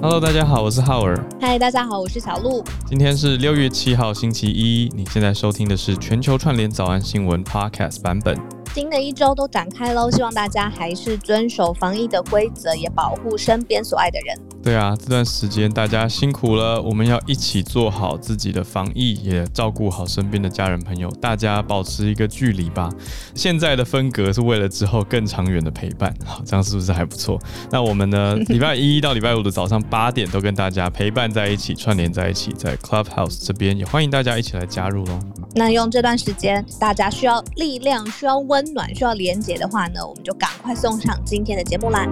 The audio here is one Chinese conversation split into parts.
Hello，大家好，我是浩尔。嗨，大家好，我是小鹿。今天是六月七号，星期一。你现在收听的是全球串联早安新闻 Podcast 版本。新的一周都展开喽，希望大家还是遵守防疫的规则，也保护身边所爱的人。对啊，这段时间大家辛苦了，我们要一起做好自己的防疫，也照顾好身边的家人朋友，大家保持一个距离吧。现在的分隔是为了之后更长远的陪伴，好，这样是不是还不错？那我们呢，礼拜一到礼拜五的早上八点都跟大家陪伴在一起，串联在一起，在 Clubhouse 这边也欢迎大家一起来加入喽。那用这段时间，大家需要力量，需要温暖，需要连接的话呢，我们就赶快送上今天的节目啦。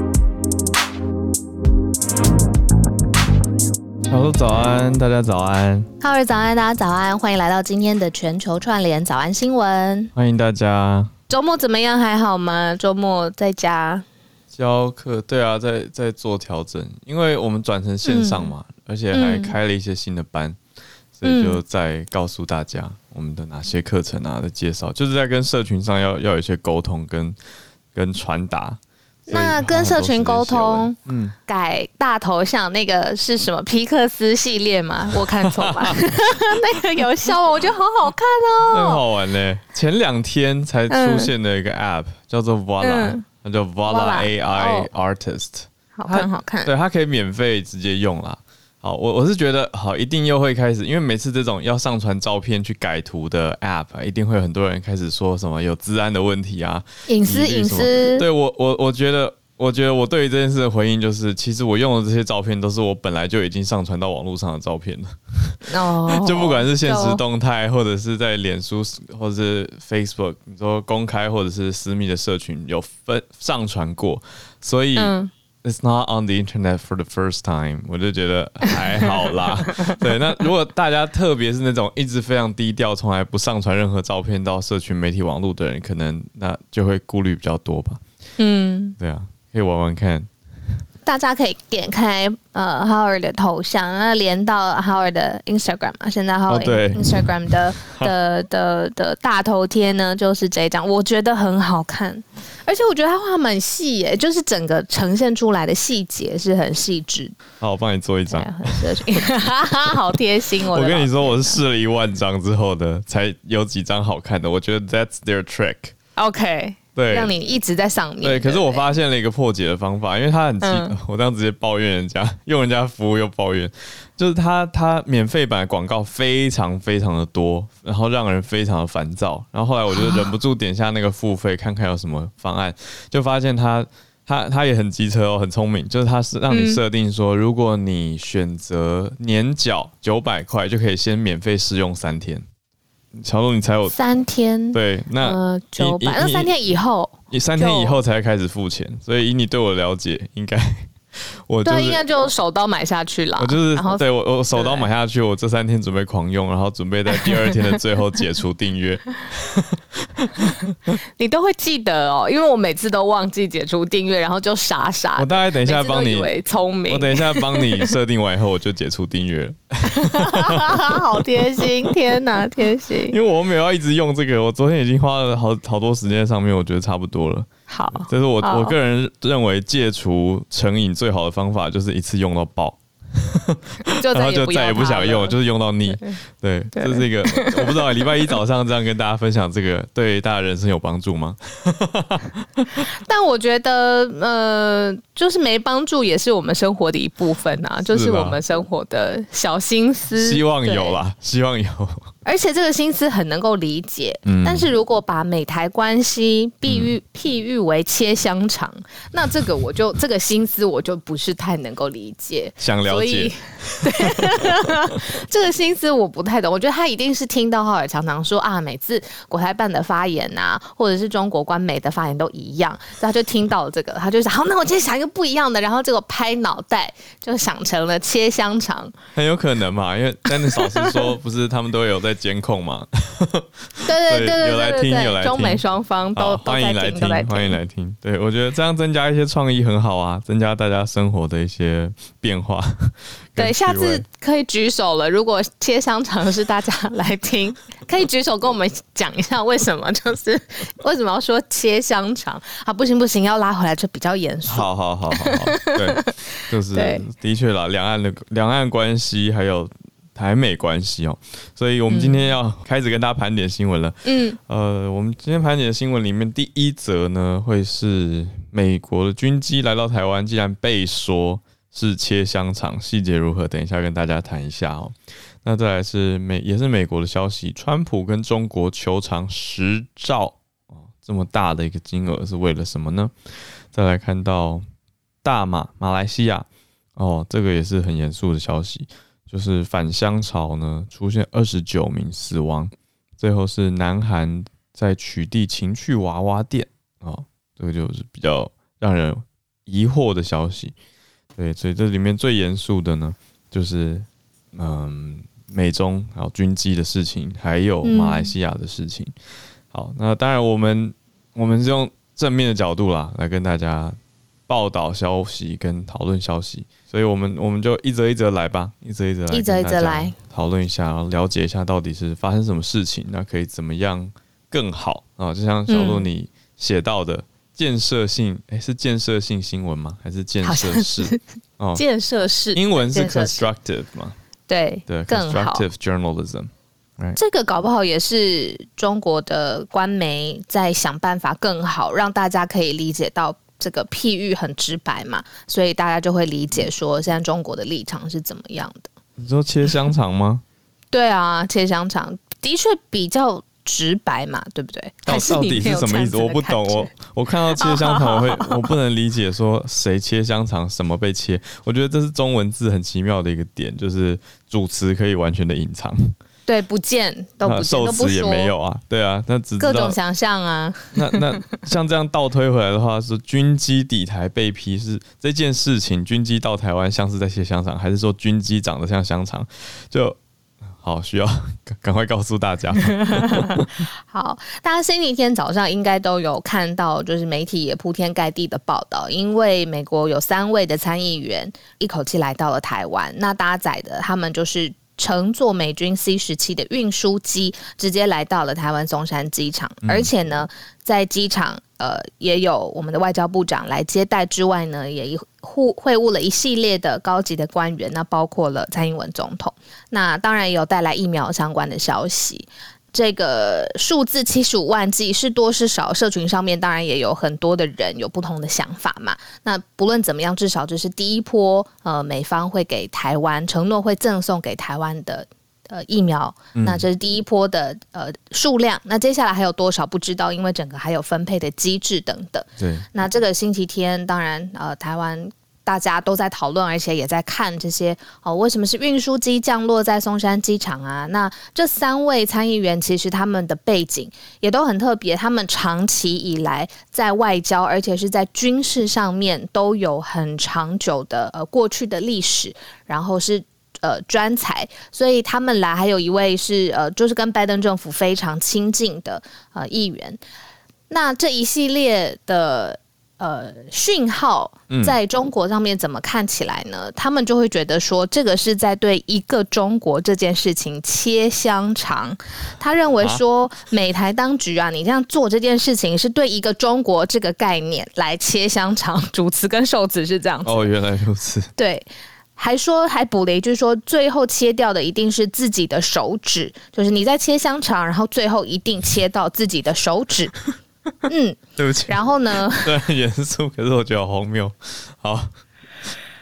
小鹿早安，大家早安。浩尔早安，大家早安，欢迎来到今天的全球串联早安新闻。欢迎大家。周末怎么样？还好吗？周末在家教课，对啊，在在做调整，因为我们转成线上嘛，嗯、而且还开了一些新的班。嗯所以就再告诉大家我们的哪些课程啊的介绍，就是在跟社群上要要有一些沟通跟跟传达。那跟社群沟通，嗯，改大头像那个是什么皮克斯系列吗？我看错吧？那个有效吗？我觉得好好看哦，很好玩嘞。前两天才出现的一个 App、嗯、叫做 Voila，它叫 volla AI Artist，好看好看。对，它可以免费直接用啦。好，我我是觉得好，一定又会开始，因为每次这种要上传照片去改图的 App，一定会有很多人开始说什么有治安的问题啊，隐私隐私。对我我我觉得，我觉得我对于这件事的回应就是，其实我用的这些照片都是我本来就已经上传到网络上的照片了。哦，就不管是现实动态，或者是在脸书或者是 Facebook，你说公开或者是私密的社群有分上传过，所以。嗯 It's not on the internet for the first time，我就觉得还好啦。对，那如果大家特别是那种一直非常低调，从来不上传任何照片到社群媒体网络的人，可能那就会顾虑比较多吧。嗯，对啊，可以玩玩看。大家可以点开呃 Howard 的头像，那连到 Howard 的 Instagram 嘛。现在 Howard Instagram 的、的的，的大头贴呢，就是这张，我觉得很好看，而且我觉得他画蛮细耶，就是整个呈现出来的细节是很细致。好，我帮你做一张，好贴心。我我跟你说，我是试了一万张之后的，才有几张好看的。我觉得 That's their trick。OK。对，让你一直在上面。对，可是我发现了一个破解的方法，因为他很急，嗯、我这样直接抱怨人家，用人家服务又抱怨，就是他他免费版广告非常非常的多，然后让人非常的烦躁。然后后来我就忍不住点下那个付费，看看有什么方案，就发现他他他也很机车哦，很聪明，就是他是让你设定说，如果你选择年缴九百块，就可以先免费试用三天。小鹿，你才有三天，对，那九百，那三天以后，你三天以后才开始付钱，所以以你对我的了解，应该。我对，应该就手刀买下去了。我就是对我我手刀买下去，我这三天准备狂用，然后准备在第二天的最后解除订阅。你都会记得哦，因为我每次都忘记解除订阅，然后就傻傻。我大概等一下帮你，聪明。我等一下帮你设定完以后，我就解除订阅。好贴心，天哪，贴心！因为我没有要一直用这个，我昨天已经花了好好多时间在上面，我觉得差不多了。好，这是我我个人认为戒除成瘾最好的方法，就是一次用到爆，然后就再也不想用，就是用到腻。对，对，这是一个我不知道，礼拜一早上这样跟大家分享这个，对大家人生有帮助吗？但我觉得，呃，就是没帮助，也是我们生活的一部分啊，就是我们生活的小心思。希望有啦，希望有。而且这个心思很能够理解，嗯、但是如果把美台关系比喻譬喻为切香肠，嗯、那这个我就 这个心思我就不是太能够理解。想了解，对，这个心思我不太懂。我觉得他一定是听到浩尔常常说啊，每次国台办的发言啊，或者是中国官媒的发言都一样，他就听到了这个，他就想，好，那我今天想一个不一样的，然后结果拍脑袋就想成了切香肠，很有可能嘛，因为丹尼老师说，不是他们都有在。监控嘛，对对对对，有来听有来听，中美双方都欢迎来听，欢迎来听。对，我觉得这样增加一些创意很好啊，增加大家生活的一些变化 对，下次可以举手了。如果切香肠是大家来听，可以举手跟我们讲一下为什么，就是 为什么要说切香肠啊？不行不行，要拉回来就比较严肃。好好好好好，对，就是的确啦，两岸的两岸关系还有。台美关系哦，所以我们今天要开始跟大家盘点新闻了。嗯，呃，我们今天盘点的新闻里面，第一则呢会是美国的军机来到台湾，竟然被说是切香肠，细节如何？等一下跟大家谈一下哦。那再来是美，也是美国的消息，川普跟中国求偿十兆哦，这么大的一个金额是为了什么呢？再来看到大马马来西亚哦，这个也是很严肃的消息。就是返乡潮呢，出现二十九名死亡，最后是南韩在取缔情趣娃娃店啊，这个就是比较让人疑惑的消息。对，所以这里面最严肃的呢，就是嗯，美中还有军机的事情，还有马来西亚的事情。好，那当然我们我们是用正面的角度啦，来跟大家报道消息跟讨论消息。所以我们我们就一则一则来吧，一则一则来，一则一则来讨论一下，然后了解一下到底是发生什么事情，那可以怎么样更好啊？就像小鹿你写到的建设性，哎、是建设性新闻吗？还是建设式？哦，建设式，英文是 constructive 吗？对对，constructive journalism。这个搞不好也是中国的官媒在想办法更好，让大家可以理解到。这个譬喻很直白嘛，所以大家就会理解说，现在中国的立场是怎么样的。你说切香肠吗？对啊，切香肠的确比较直白嘛，对不对？到到底是什么意思？我不懂。我我看到切香肠，我会 我不能理解说谁切香肠，什么被切。我觉得这是中文字很奇妙的一个点，就是主词可以完全的隐藏。对，不见都不受词也没有啊，对啊，那只各种想象啊。那那像这样倒推回来的话，是军机抵台被批是这件事情，军机到台湾像是在切香肠，还是说军机长得像香肠？就好需要 赶快告诉大家。好，大家星期天早上应该都有看到，就是媒体也铺天盖地的报道，因为美国有三位的参议员一口气来到了台湾，那搭载的他们就是。乘坐美军 C 十七的运输机，直接来到了台湾松山机场，而且呢，在机场呃也有我们的外交部长来接待之外呢，也互会晤了一系列的高级的官员，那包括了蔡英文总统，那当然也有带来疫苗相关的消息。这个数字七十五万剂是多是少？社群上面当然也有很多的人有不同的想法嘛。那不论怎么样，至少这是第一波，呃，美方会给台湾承诺会赠送给台湾的呃疫苗。那这是第一波的呃数量。那接下来还有多少不知道，因为整个还有分配的机制等等。对。那这个星期天，当然呃，台湾。大家都在讨论，而且也在看这些哦。为什么是运输机降落在松山机场啊？那这三位参议员其实他们的背景也都很特别，他们长期以来在外交，而且是在军事上面都有很长久的呃过去的历史，然后是呃专才，所以他们来还有一位是呃就是跟拜登政府非常亲近的呃议员。那这一系列的。呃，讯号在中国上面怎么看起来呢？嗯、他们就会觉得说，这个是在对一个中国这件事情切香肠。他认为说，美台当局啊，你这样做这件事情是对一个中国这个概念来切香肠。主词跟受词是这样子。哦，原来如此。对，还说还补了一句说，最后切掉的一定是自己的手指，就是你在切香肠，然后最后一定切到自己的手指。嗯，对不起。然后呢？对，很严肃，可是我觉得好荒谬。好，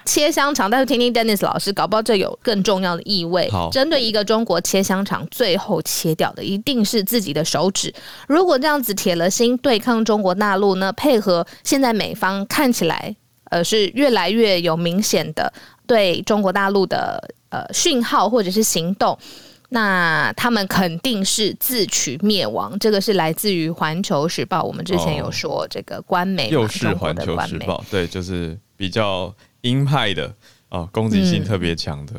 切香肠，但是听听 Dennis 老师，搞不好这有更重要的意味。好，针对一个中国切香肠，最后切掉的一定是自己的手指。如果这样子铁了心对抗中国大陆呢，配合现在美方看起来呃是越来越有明显的对中国大陆的呃讯号或者是行动。那他们肯定是自取灭亡，这个是来自于《环球时报》。我们之前有说这个官媒，又是《环球时报》，对，就是比较鹰派的哦，攻击性特别强的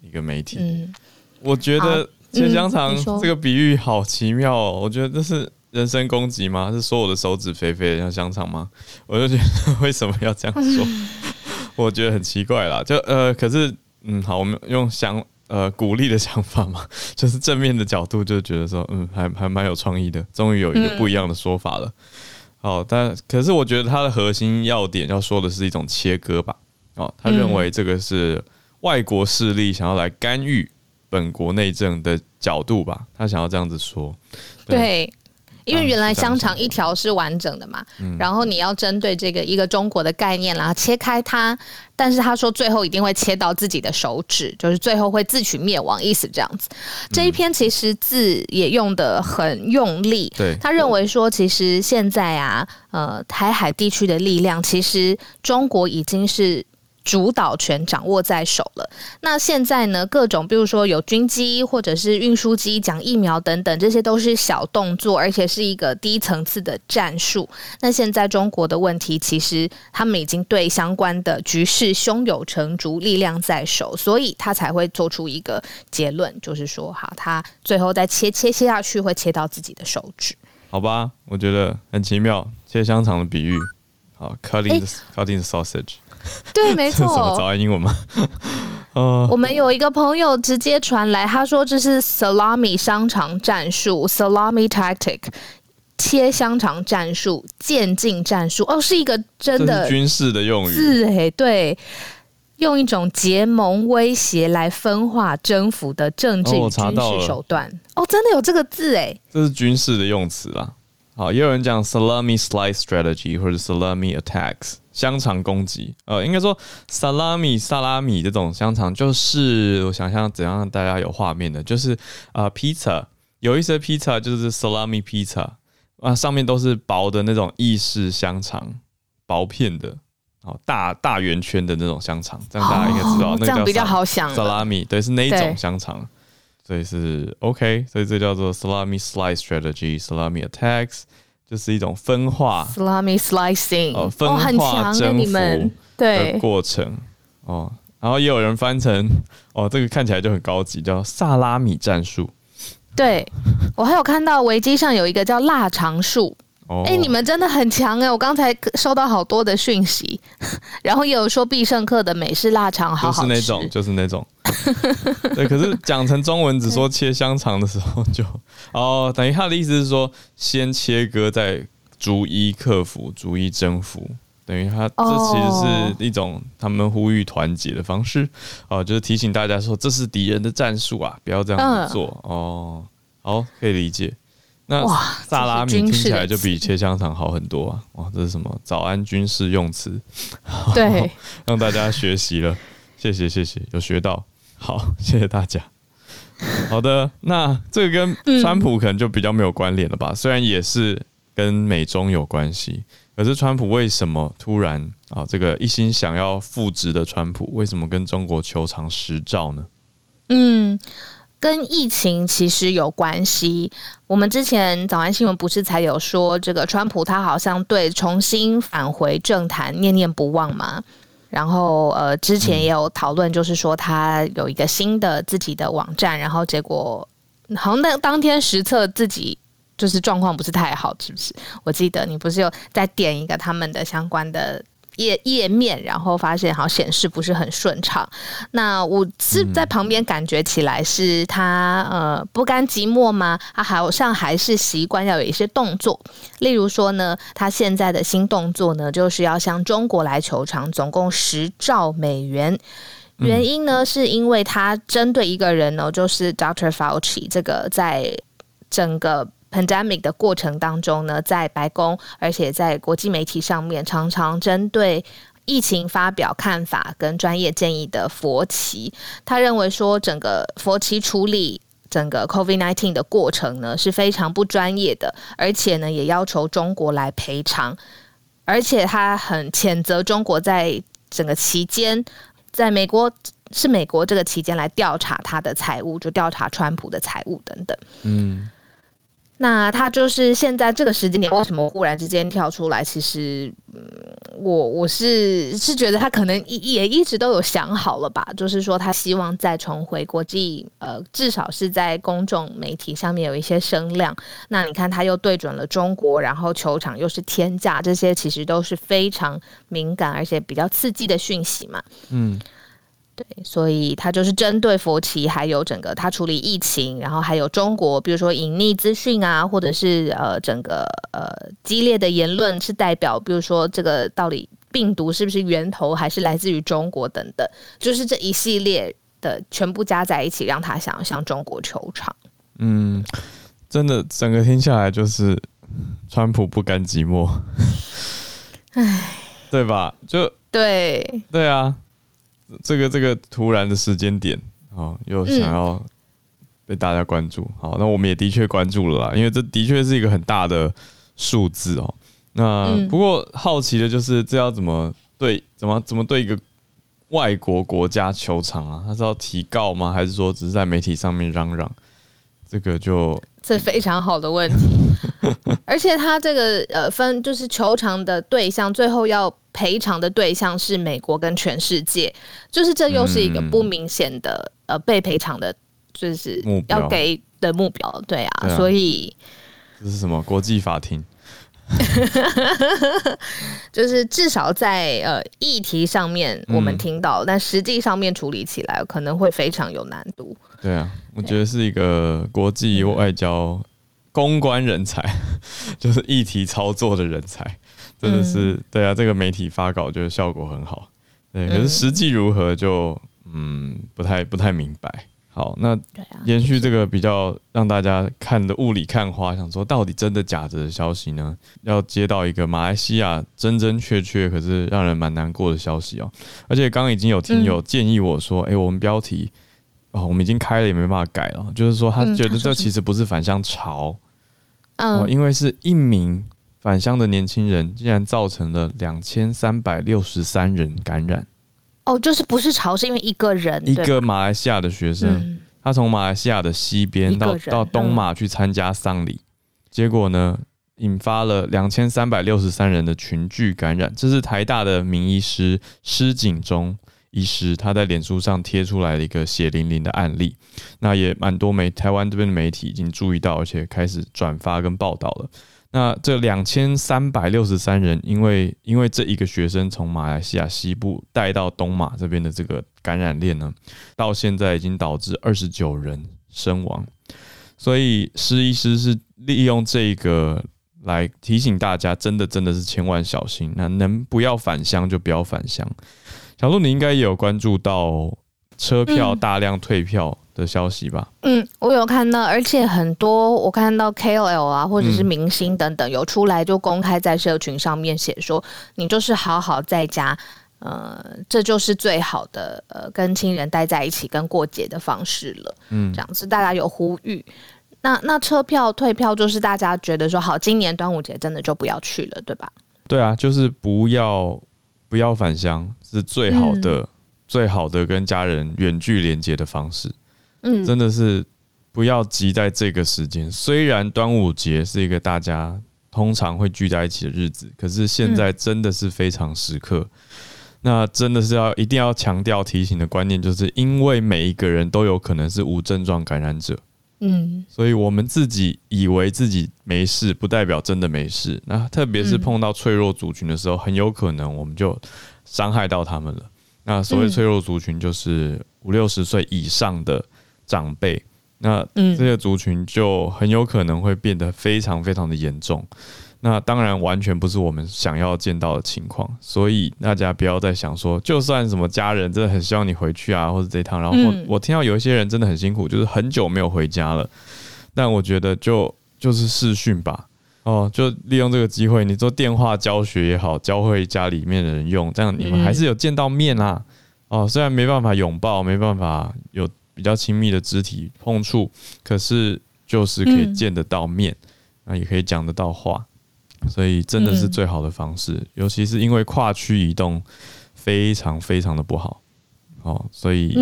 一个媒体。嗯，我觉得切香肠这个比喻好奇妙哦。我觉得这是人身攻击吗？是说我的手指肥肥的像香肠吗？我就觉得为什么要这样说？我觉得很奇怪啦。就呃，可是。嗯，好，我们用想呃鼓励的想法嘛，就是正面的角度，就觉得说，嗯，还还蛮有创意的，终于有一个不一样的说法了。嗯、好，但可是我觉得它的核心要点要说的是一种切割吧。哦，他认为这个是外国势力想要来干预本国内政的角度吧，他想要这样子说。对因为原来香肠一条是完整的嘛，嗯、然后你要针对这个一个中国的概念，然后切开它，但是他说最后一定会切到自己的手指，就是最后会自取灭亡，意思这样子。这一篇其实字也用的很用力，对，他认为说其实现在啊，呃，台海地区的力量，其实中国已经是。主导权掌握在手了。那现在呢？各种，比如说有军机或者是运输机，讲疫苗等等，这些都是小动作，而且是一个低层次的战术。那现在中国的问题，其实他们已经对相关的局势胸有成竹，力量在手，所以他才会做出一个结论，就是说，好，他最后再切切切下去，会切到自己的手指。好吧，我觉得很奇妙，切香肠的比喻。好，cutting the cutting the sausage。对，没错。什么早安英文吗？呃，我们有一个朋友直接传来，他说这是 salami 香肠战术，salami tactic，切香肠战术，渐进战术。哦，是一个真的军事的用语。是哎，对，用一种结盟威胁来分化征服的政治与军事手段。哦，哦，真的有这个字哎，这是军事的用词啦。好，也有人讲 salami slice strategy 或者 salami attacks。香肠攻击，呃，应该说 salami 萨拉米这种香肠，就是我想象怎样让大家有画面的，就是啊，披萨有一些 pizza 就是 salami pizza 啊，上面都是薄的那种意式香肠，薄片的，哦，大大圆圈的那种香肠，这样大家应该知道，哦、那个比较好想。萨拉米对，是那一种香肠，所以是 OK，所以这叫做 salami slice strategy，萨拉米 attacks。就是一种分化，salami slicing，哦，分化征服对过程，哦，然后也有人翻成，哦，这个看起来就很高级，叫萨拉米战术。对，我还有看到维基上有一个叫腊肠术。哎、欸，你们真的很强哎！我刚才收到好多的讯息，然后也有说必胜客的美式腊肠好好吃，就是那种，就是那种。对，可是讲成中文只说切香肠的时候就 哦，等于他的意思是说，先切割再逐一克服、逐一征服，等于他这其实是一种他们呼吁团结的方式哦、呃，就是提醒大家说这是敌人的战术啊，不要这样子做、嗯、哦。好，可以理解。那萨拉米听起来就比切香肠好很多啊！哇，这是什么早安军事用词？对，让大家学习了，谢谢谢谢，有学到，好，谢谢大家。好的，那这个跟川普可能就比较没有关联了吧？嗯、虽然也是跟美中有关系，可是川普为什么突然啊，这个一心想要复职的川普，为什么跟中国求偿十兆呢？嗯。跟疫情其实有关系。我们之前早安新闻不是才有说，这个川普他好像对重新返回政坛念念不忘吗？然后呃，之前也有讨论，就是说他有一个新的自己的网站，然后结果好像那当天实测自己就是状况不是太好，是不是？我记得你不是有再点一个他们的相关的。页页面，然后发现好像显示不是很顺畅。那我是在旁边感觉起来是他呃不甘寂寞吗？他好像还是习惯要有一些动作。例如说呢，他现在的新动作呢，就是要向中国来求偿，总共十兆美元。原因呢，是因为他针对一个人呢，就是 Dr. Fauci 这个在整个。Pandemic 的过程当中呢，在白宫，而且在国际媒体上面，常常针对疫情发表看法跟专业建议的佛奇，他认为说，整个佛奇处理整个 COVID-19 的过程呢是非常不专业的，而且呢也要求中国来赔偿，而且他很谴责中国在整个期间，在美国是美国这个期间来调查他的财务，就调查川普的财务等等，嗯。那他就是现在这个时间点，为什么忽然之间跳出来？其实，嗯，我我是是觉得他可能也一直都有想好了吧，就是说他希望再重回国际，呃，至少是在公众媒体上面有一些声量。那你看他又对准了中国，然后球场又是天价，这些其实都是非常敏感而且比较刺激的讯息嘛。嗯。对，所以他就是针对佛奇，还有整个他处理疫情，然后还有中国，比如说隐匿资讯啊，或者是呃整个呃激烈的言论，是代表比如说这个到底病毒是不是源头，还是来自于中国等等，就是这一系列的全部加在一起，让他想要向中国求偿。嗯，真的整个听下来就是川普不甘寂寞，唉，对吧？就对对啊。这个这个突然的时间点，哦，又想要被大家关注，好，那我们也的确关注了啦，因为这的确是一个很大的数字哦。那不过好奇的就是，这要怎么对，怎么怎么对一个外国国家球场啊？他是要提告吗？还是说只是在媒体上面嚷嚷？这个就这非常好的问题，而且他这个呃分就是球场的对象，最后要赔偿的对象是美国跟全世界，就是这又是一个不明显的、嗯、呃被赔偿的，就是要给的目标，对啊，所以这是什么国际法庭？就是至少在呃议题上面我们听到，嗯、但实际上面处理起来可能会非常有难度。对啊，我觉得是一个国际外交公关人才，就是议题操作的人才，真的是、嗯、对啊。这个媒体发稿就是效果很好，对，可是实际如何就嗯不太不太明白。好，那延续这个比较让大家看的雾里看花，想说到底真的假的的消息呢？要接到一个马来西亚真真确确，可是让人蛮难过的消息哦。而且刚刚已经有听友建议我说，哎、嗯欸，我们标题哦，我们已经开了也没办法改了，就是说他觉得这其实不是反向潮，嗯，因为是一名返乡的年轻人，竟然造成了两千三百六十三人感染。哦，就是不是潮，是因为一个人，一个马来西亚的学生，嗯、他从马来西亚的西边到到东马去参加丧礼，嗯、结果呢，引发了两千三百六十三人的群聚感染。这是台大的名医师施景中医师他在脸书上贴出来的一个血淋淋的案例。那也蛮多媒台湾这边的媒体已经注意到，而且开始转发跟报道了。那这两千三百六十三人，因为因为这一个学生从马来西亚西部带到东马这边的这个感染链呢，到现在已经导致二十九人身亡，所以施医师是利用这个来提醒大家，真的真的是千万小心，那能不要返乡就不要返乡。小鹿，你应该也有关注到车票大量退票。嗯的消息吧，嗯，我有看到，而且很多我看到 KOL 啊，或者是明星等等，有出来就公开在社群上面写说，你就是好好在家，呃，这就是最好的，呃，跟亲人待在一起跟过节的方式了，嗯，这样子大家有呼吁，那那车票退票就是大家觉得说好，今年端午节真的就不要去了，对吧？对啊，就是不要不要返乡是最好的，嗯、最好的跟家人远距连接的方式。嗯，真的是不要急在这个时间。虽然端午节是一个大家通常会聚在一起的日子，可是现在真的是非常时刻。那真的是要一定要强调提醒的观念，就是因为每一个人都有可能是无症状感染者。嗯，所以我们自己以为自己没事，不代表真的没事。那特别是碰到脆弱族群的时候，很有可能我们就伤害到他们了。那所谓脆弱族群，就是五六十岁以上的。长辈，那这些族群就很有可能会变得非常非常的严重。那当然完全不是我们想要见到的情况，所以大家不要再想说，就算什么家人真的很希望你回去啊，或者这一趟。然后我，我听到有一些人真的很辛苦，就是很久没有回家了。但我觉得就就是视讯吧，哦，就利用这个机会，你做电话教学也好，教会家里面的人用，这样你们还是有见到面啊。哦，虽然没办法拥抱，没办法有。比较亲密的肢体碰触，可是就是可以见得到面，那、嗯、也可以讲得到话，所以真的是最好的方式。嗯、尤其是因为跨区移动非常非常的不好，哦，所以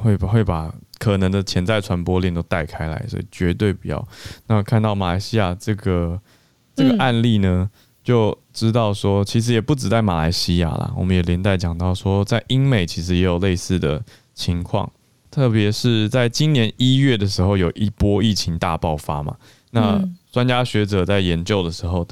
会会把可能的潜在传播链都带开来，所以绝对不要。那看到马来西亚这个这个案例呢，就知道说其实也不止在马来西亚啦，我们也连带讲到说，在英美其实也有类似的情况。特别是在今年一月的时候，有一波疫情大爆发嘛。那专家学者在研究的时候，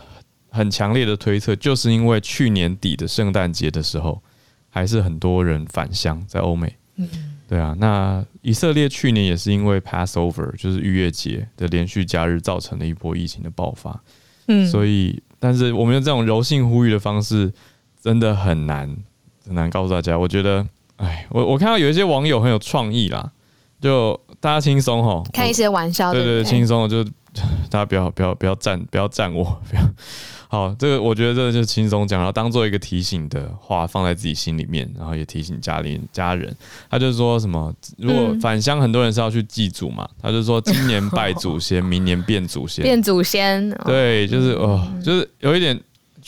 很强烈的推测，就是因为去年底的圣诞节的时候，还是很多人返乡在欧美。嗯，对啊。那以色列去年也是因为 Passover 就是逾越节的连续假日，造成了一波疫情的爆发。嗯，所以，但是我们用这种柔性呼吁的方式，真的很难很难告诉大家。我觉得，哎，我我看到有一些网友很有创意啦，就大家轻松吼，开一些玩笑，对对，轻松就 大家不要不要不要赞不要赞我，不要。好，这个我觉得这个就轻松讲，然后当做一个提醒的话放在自己心里面，然后也提醒家里家人。他就说什么，如果返乡，很多人是要去祭祖嘛，他就说今年拜祖先，明年变祖先，变祖先。对，就是哦，就是有一点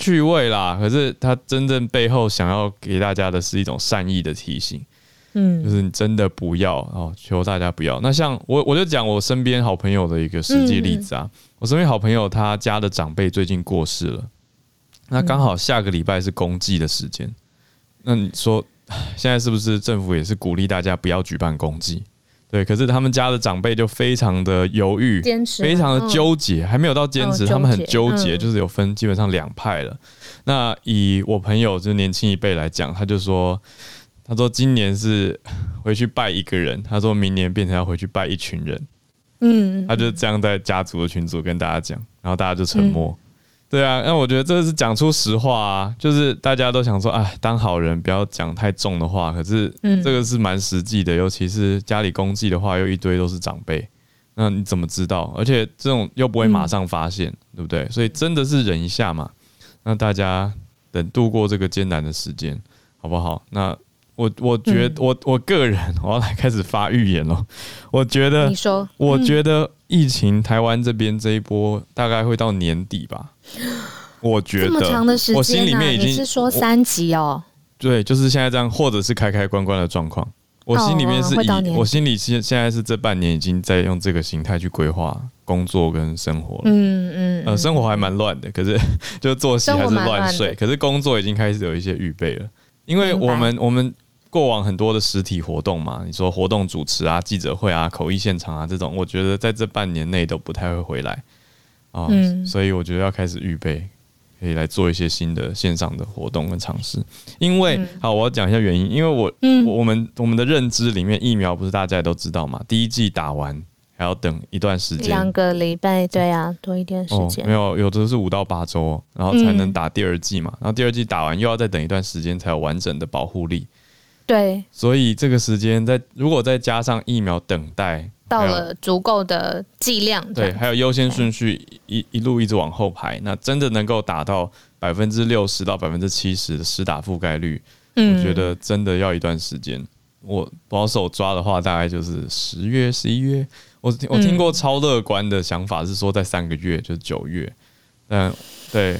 趣味啦。可是他真正背后想要给大家的是一种善意的提醒，嗯，就是你真的不要哦，求大家不要。那像我，我就讲我身边好朋友的一个实际例子啊。我身边好朋友他家的长辈最近过世了，那刚好下个礼拜是公祭的时间。那你说现在是不是政府也是鼓励大家不要举办公祭？对，可是他们家的长辈就非常的犹豫，坚持，非常的纠结，还没有到坚持，他们很纠结，就是有分基本上两派了。那以我朋友就是年轻一辈来讲，他就说，他说今年是回去拜一个人，他说明年变成要回去拜一群人。嗯，他就这样在家族的群组跟大家讲，然后大家就沉默。嗯、对啊，那我觉得这是讲出实话啊，就是大家都想说，哎，当好人不要讲太重的话。可是这个是蛮实际的，尤其是家里公祭的话，又一堆都是长辈，那你怎么知道？而且这种又不会马上发现，嗯、对不对？所以真的是忍一下嘛，那大家等度过这个艰难的时间，好不好？那。我我觉得我我个人我要来开始发预言了。我觉得，你说，我觉得疫情台湾这边这一波大概会到年底吧。我觉得这么长的时间，我心里面已经是说三级哦。对，就是现在这样，或者是开开关关的状况。我心里面是以我心里现现在是这半年已经在用这个形态去规划工作跟生活了。嗯嗯，呃，生活还蛮乱的，可是就作息还是乱睡，可是工作已经开始有一些预备了，因为我们我们。过往很多的实体活动嘛，你说活动主持啊、记者会啊、口译现场啊这种，我觉得在这半年内都不太会回来啊，嗯、所以我觉得要开始预备，可以来做一些新的线上的活动跟尝试。因为、嗯、好，我要讲一下原因，因为我、嗯、我们我们的认知里面，疫苗不是大家都知道嘛，第一季打完还要等一段时间，两个礼拜，对啊，多一点时间、哦。没有，有的是五到八周，然后才能打第二季嘛，然后第二季打完又要再等一段时间才有完整的保护力。对，所以这个时间再如果再加上疫苗等待到了足够的剂量，对，还有优先顺序一一路一直往后排，那真的能够达到百分之六十到百分之七十的施打覆盖率，嗯，我觉得真的要一段时间。我保守抓的话，大概就是十月、十一月。我我听过超乐观的想法是说在三个月，就是九月。嗯对，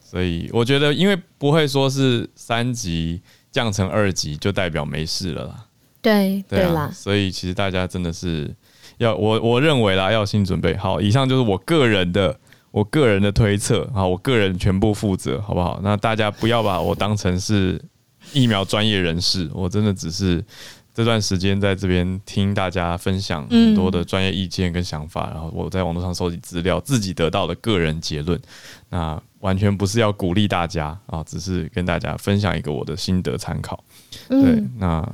所以我觉得，因为不会说是三级。降成二级就代表没事了啦。对对啦，啊，所以其实大家真的是要我我认为啦，要有心准备。好，以上就是我个人的我个人的推测，啊，我个人全部负责，好不好？那大家不要把我当成是疫苗专业人士，我真的只是这段时间在这边听大家分享很多的专业意见跟想法，然后我在网络上收集资料，自己得到的个人结论。那。完全不是要鼓励大家啊，只是跟大家分享一个我的心得参考。对，嗯、那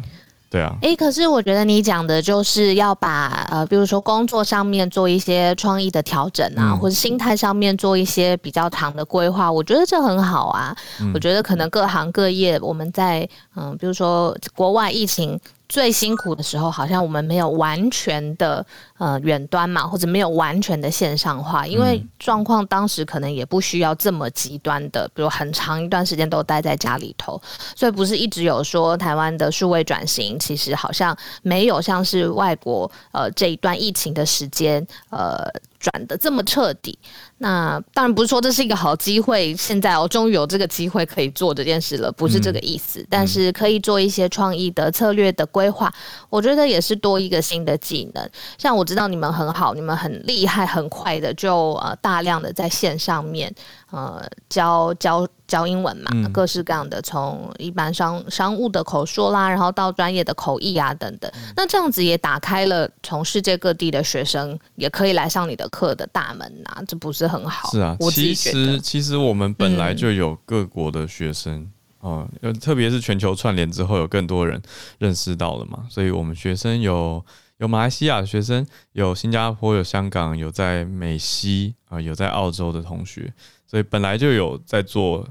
对啊。诶、欸，可是我觉得你讲的就是要把呃，比如说工作上面做一些创意的调整啊，嗯、或者心态上面做一些比较长的规划。我觉得这很好啊。嗯、我觉得可能各行各业我们在嗯、呃，比如说国外疫情。最辛苦的时候，好像我们没有完全的呃远端嘛，或者没有完全的线上化，因为状况当时可能也不需要这么极端的，比如很长一段时间都待在家里头，所以不是一直有说台湾的数位转型，其实好像没有像是外国呃这一段疫情的时间呃。转的这么彻底，那当然不是说这是一个好机会。现在我终于有这个机会可以做这件事了，不是这个意思。嗯、但是可以做一些创意的策略的规划，我觉得也是多一个新的技能。像我知道你们很好，你们很厉害，很快的就呃大量的在线上面呃教教。教英文嘛，嗯、各式各样的，从一般商商务的口说啦，然后到专业的口译啊等等。嗯、那这样子也打开了从世界各地的学生也可以来上你的课的大门呐、啊，这不是很好？是啊，其实其实我们本来就有各国的学生哦，特别是全球串联之后，有更多人认识到了嘛，所以我们学生有有马来西亚学生，有新加坡，有香港，有在美西啊，有在澳洲的同学，所以本来就有在做，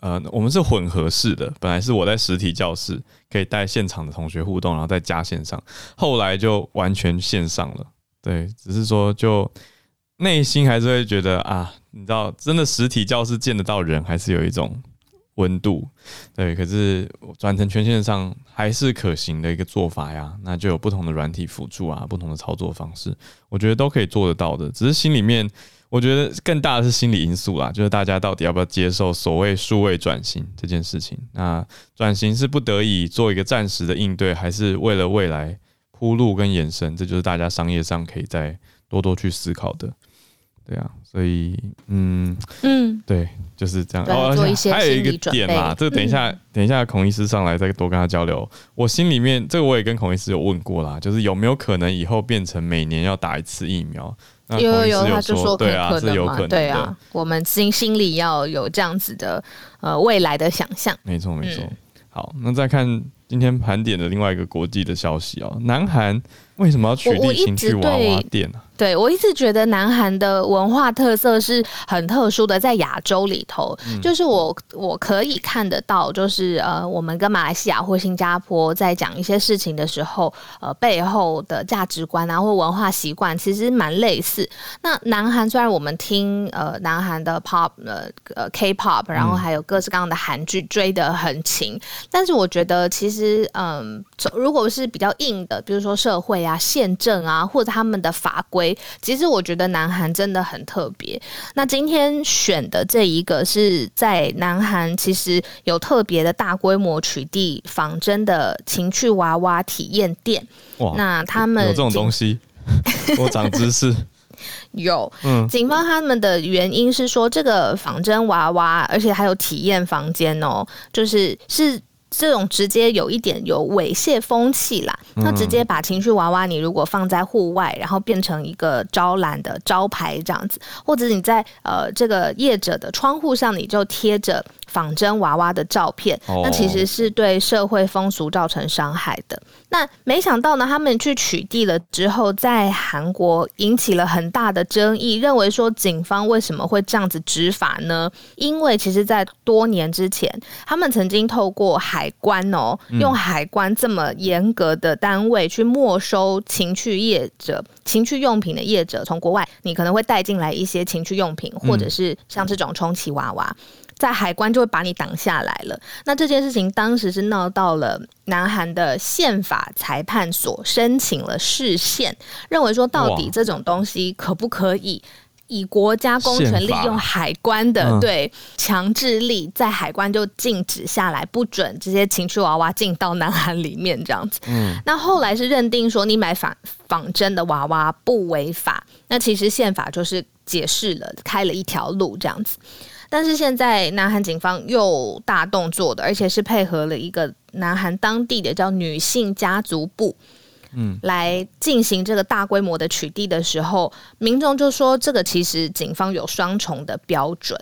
呃，我们是混合式的，本来是我在实体教室可以带现场的同学互动，然后再加线上，后来就完全线上了，对，只是说就内心还是会觉得啊，你知道，真的实体教室见得到人，还是有一种。温度，对，可是转成全线上还是可行的一个做法呀。那就有不同的软体辅助啊，不同的操作方式，我觉得都可以做得到的。只是心里面，我觉得更大的是心理因素啦，就是大家到底要不要接受所谓数位转型这件事情？那转型是不得已做一个暂时的应对，还是为了未来铺路跟延伸？这就是大家商业上可以再多多去思考的。对啊，所以嗯嗯，对，就是这样。哦，还有一个点嘛，这个等一下，嗯、等一下孔医师上来再多跟他交流。我心里面这个我也跟孔医师有问过啦，就是有没有可能以后变成每年要打一次疫苗？有，有有，他就说对啊，是有可能的。对啊，我们心心里要有这样子的呃未来的想象。没错没错。嗯、好，那再看今天盘点的另外一个国际的消息哦，南韩为什么要取缔情趣娃娃店呢？对，我一直觉得南韩的文化特色是很特殊的，在亚洲里头，嗯、就是我我可以看得到，就是呃，我们跟马来西亚或新加坡在讲一些事情的时候，呃，背后的价值观啊或文化习惯其实蛮类似。那南韩虽然我们听呃南韩的 pop 呃呃 K-pop，然后还有各式各样的韩剧追得很勤，嗯、但是我觉得其实嗯、呃，如果是比较硬的，比如说社会啊、宪政啊，或者他们的法规。其实我觉得南韩真的很特别。那今天选的这一个是在南韩，其实有特别的大规模取缔仿真的情趣娃娃体验店。哇！那他们有这种东西，我长知识。有，嗯，警方他们的原因是说，这个仿真娃娃，而且还有体验房间哦，就是是。这种直接有一点有猥亵风气啦，那直接把情趣娃娃，你如果放在户外，然后变成一个招揽的招牌这样子，或者你在呃这个业者的窗户上，你就贴着仿真娃娃的照片，那其实是对社会风俗造成伤害的。那没想到呢，他们去取缔了之后，在韩国引起了很大的争议，认为说警方为什么会这样子执法呢？因为其实，在多年之前，他们曾经透过海关哦，用海关这么严格的单位去没收情趣业者、情趣用品的业者，从国外你可能会带进来一些情趣用品，或者是像这种充气娃娃。在海关就会把你挡下来了。那这件事情当时是闹到了南韩的宪法裁判所，申请了释宪，认为说到底这种东西可不可以以国家公权力用海关的法对强制力，在海关就禁止下来，不准这些情趣娃娃进到南韩里面这样子。嗯，那后来是认定说你买仿仿真的娃娃不违法。那其实宪法就是解释了，开了一条路这样子。但是现在南韩警方又大动作的，而且是配合了一个南韩当地的叫女性家族部，嗯，来进行这个大规模的取缔的时候，民众就说这个其实警方有双重的标准。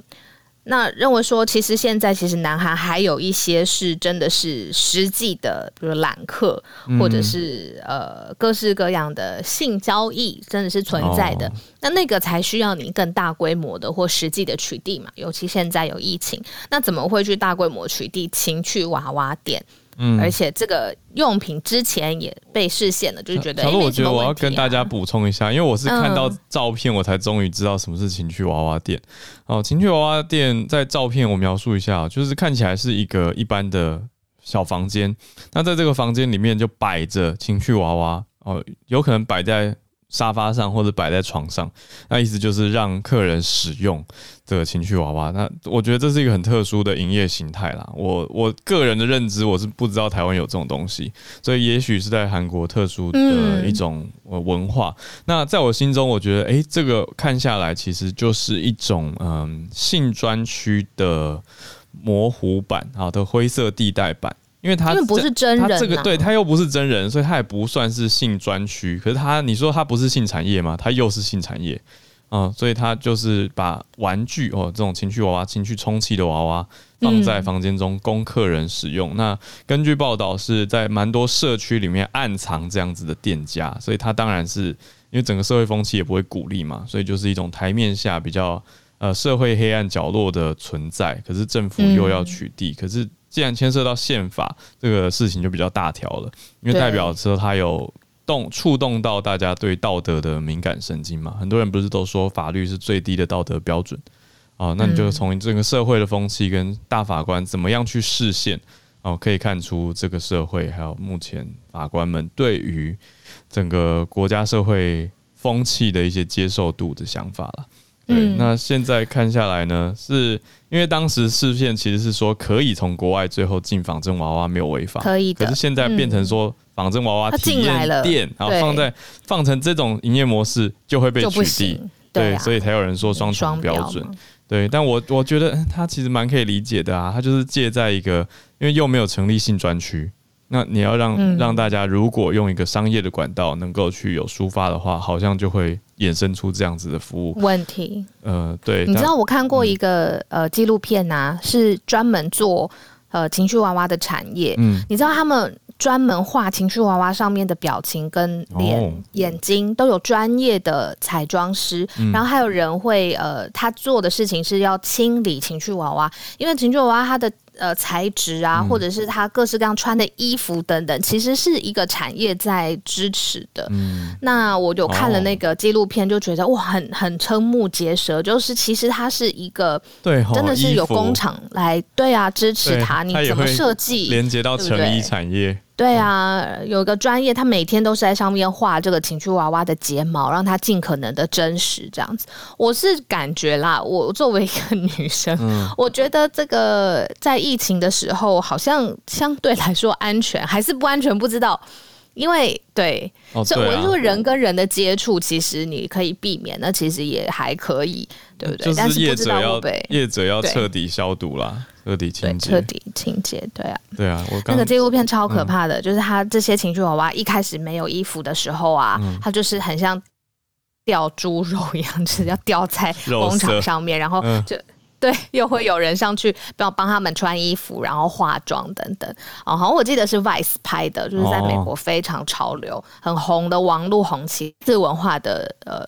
那认为说，其实现在其实南韩还有一些是真的是实际的，比如揽客，或者是呃各式各样的性交易，真的是存在的。那那个才需要你更大规模的或实际的取缔嘛。尤其现在有疫情，那怎么会去大规模取缔情趣娃娃店？嗯，而且这个用品之前也被视线了，就是觉得。小鹿我觉得我要跟大家补充一下，因为我是看到照片，我才终于知道什么是情趣娃娃店。哦，情趣娃娃店在照片我描述一下，就是看起来是一个一般的小房间，那在这个房间里面就摆着情趣娃娃，哦，有可能摆在。沙发上或者摆在床上，那意思就是让客人使用这个情趣娃娃。那我觉得这是一个很特殊的营业形态啦。我我个人的认知，我是不知道台湾有这种东西，所以也许是在韩国特殊的一种文化。那在我心中，我觉得，哎、欸，这个看下来其实就是一种嗯性专区的模糊版啊的灰色地带版。因为他不是真人、这个对他又不是真人，所以他也不算是性专区。可是他，你说他不是性产业吗？他又是性产业啊，所以他就是把玩具哦，这种情趣娃娃、情趣充气的娃娃放在房间中供客人使用。嗯、那根据报道是在蛮多社区里面暗藏这样子的店家，所以他当然是因为整个社会风气也不会鼓励嘛，所以就是一种台面下比较呃社会黑暗角落的存在。可是政府又要取缔，嗯、可是既然牵涉到宪法，这个事情就比较大条了，因为代表说它有。动触动到大家对道德的敏感神经嘛？很多人不是都说法律是最低的道德标准哦？那你就从这个社会的风气跟大法官怎么样去释宪哦，可以看出这个社会还有目前法官们对于整个国家社会风气的一些接受度的想法了。对，那现在看下来呢，是因为当时视线其实是说可以从国外最后进仿真娃娃没有违法，可以的，可是现在变成说。仿真娃娃体验店，然后放在放成这种营业模式就会被取缔，对，对，所以才有人说双重标准，对。但我我觉得他其实蛮可以理解的啊，他就是借在一个，因为又没有成立性专区，那你要让、嗯、让大家如果用一个商业的管道能够去有抒发的话，好像就会衍生出这样子的服务问题。呃，对，你知道我看过一个、嗯、呃纪录片啊，是专门做呃情趣娃娃的产业，嗯，你知道他们。专门画情趣娃娃上面的表情跟脸、oh. 眼睛都有专业的彩妆师，嗯、然后还有人会呃，他做的事情是要清理情趣娃娃，因为情趣娃娃它的。呃，材质啊，或者是他各式各样穿的衣服等等，嗯、其实是一个产业在支持的。嗯，那我有看了那个纪录片，就觉得、哦、哇，很很瞠目结舌。就是其实它是一个对，真的是有工厂来对啊支持它，你怎么设计连接到成衣产业？对啊，有个专业，他每天都是在上面画这个情趣娃娃的睫毛，让它尽可能的真实这样子。我是感觉啦，我作为一个 女生，嗯、我觉得这个在。疫情的时候，好像相对来说安全，还是不安全？不知道，因为对，所以我说人跟人的接触，其实你可以避免，那其实也还可以，对不对？但是业者要被业者要彻底消毒啦，彻底清洁，彻底清洁，对啊，对啊。我那个纪录片超可怕的，嗯、就是他这些情绪娃娃一开始没有衣服的时候啊，嗯、他就是很像吊猪肉一样，就是要吊在工厂上面，然后就。嗯对，又会有人上去帮帮他们穿衣服，然后化妆等等。哦，好像我记得是 Vice 拍的，就是在美国非常潮流、很红的网络红旗次文化的呃，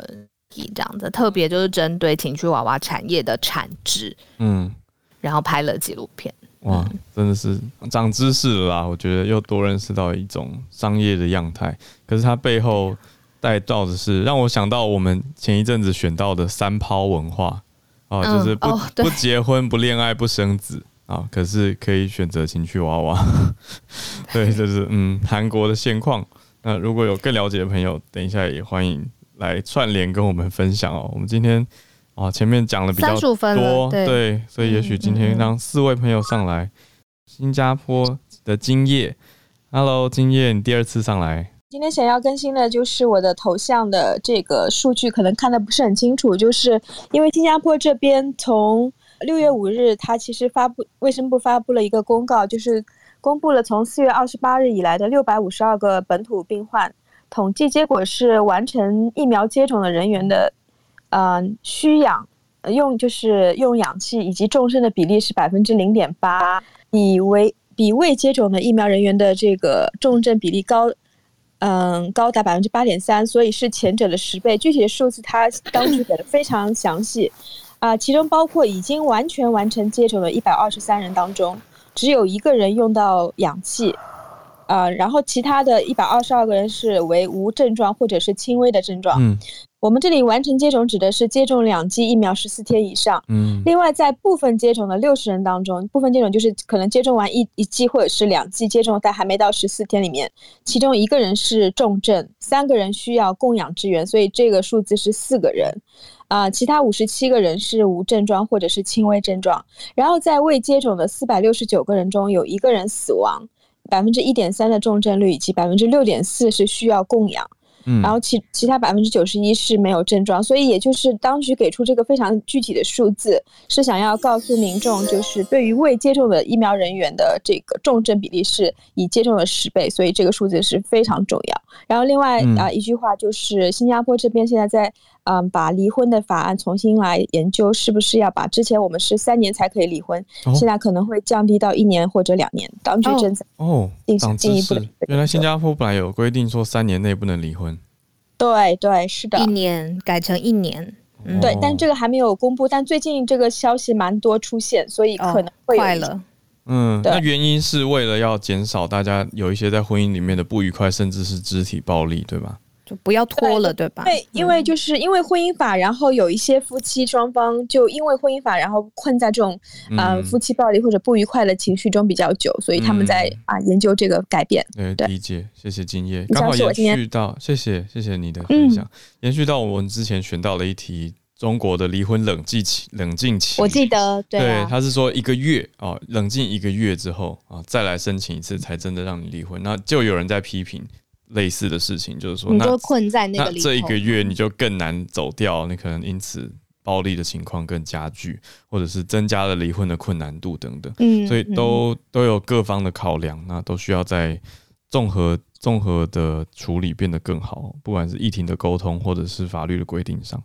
这样子，特别就是针对情趣娃娃产业的产值，嗯，然后拍了纪录片。哇，真的是长知识了啦！我觉得又多认识到一种商业的样态，可是它背后带到的是让我想到我们前一阵子选到的三抛文化。哦，就是不、嗯哦、不结婚、不恋爱、不生子啊，可是可以选择情趣娃娃。对，就是嗯，韩国的现况。那如果有更了解的朋友，等一下也欢迎来串联跟我们分享哦。我们今天啊，前面讲的比较多，对，对，所以也许今天让四位朋友上来，嗯、新加坡的金叶，Hello，菁叶，你第二次上来。今天想要更新的就是我的头像的这个数据，可能看得不是很清楚，就是因为新加坡这边从六月五日，它其实发布卫生部发布了一个公告，就是公布了从四月二十八日以来的六百五十二个本土病患统计结果是完成疫苗接种的人员的，呃，需氧用就是用氧气以及重症的比例是百分之零点八，以为比未接种的疫苗人员的这个重症比例高。嗯，高达百分之八点三，所以是前者的十倍。具体的数字，它当时给的非常详细，啊，其中包括已经完全完成接种的一百二十三人当中，只有一个人用到氧气，啊，然后其他的一百二十二个人是为无症状或者是轻微的症状。嗯。我们这里完成接种指的是接种两剂疫苗十四天以上。嗯，另外在部分接种的六十人当中，部分接种就是可能接种完一一剂或者是两剂接种，但还没到十四天里面，其中一个人是重症，三个人需要供氧支援，所以这个数字是四个人。啊、呃，其他五十七个人是无症状或者是轻微症状。然后在未接种的四百六十九个人中，有一个人死亡，百分之一点三的重症率以及百分之六点四是需要供氧。然后其其他百分之九十一是没有症状，所以也就是当局给出这个非常具体的数字，是想要告诉民众，就是对于未接种的疫苗人员的这个重症比例是已接种了十倍，所以这个数字是非常重要。然后另外啊、呃、一句话就是，新加坡这边现在在嗯，把离婚的法案重新来研究，是不是要把之前我们是三年才可以离婚，哦、现在可能会降低到一年或者两年。当局正在哦，党进一步的。原来新加坡本来有规定说三年内不能离婚。对对，是的，一年改成一年。嗯、对，但这个还没有公布，但最近这个消息蛮多出现，所以可能会、哦、快了。嗯，那原因是为了要减少大家有一些在婚姻里面的不愉快，甚至是肢体暴力，对吧？就不要拖了，对，对吧？对，因为就是因为婚姻法，然后有一些夫妻双方就因为婚姻法，然后困在这种啊、呃、夫妻暴力或者不愉快的情绪中比较久，所以他们在啊研究这个改变。对，对理解，谢谢敬业。刚好延续到，谢谢谢谢你的分享，嗯、延续到我们之前选到了一题中国的离婚冷静期，冷静期，我记得，对，啊、对，他是说一个月哦，冷静一个月之后啊，再来申请一次，才真的让你离婚。那就有人在批评。类似的事情，就是说，你就困在那个里，那这一个月你就更难走掉，你可能因此暴力的情况更加剧，或者是增加了离婚的困难度等等。嗯，所以都都有各方的考量，那都需要在综合综合的处理变得更好，不管是议庭的沟通，或者是法律的规定上。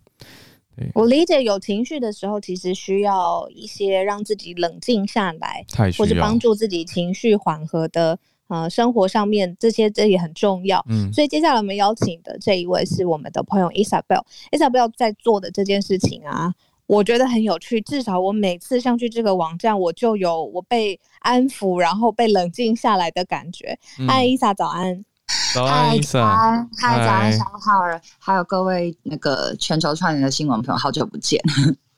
对，我理解有情绪的时候，其实需要一些让自己冷静下来，或者帮助自己情绪缓和的。呃，生活上面这些这也很重要，嗯，所以接下来我们邀请的这一位是我们的朋友 Isabel，Isabel 在做的这件事情啊，我觉得很有趣。至少我每次上去这个网站，我就有我被安抚，然后被冷静下来的感觉。嗨，Isa，早安。早安。嗨，早安，小浩儿，还有各位那个全球串联的新闻朋友，好久不见。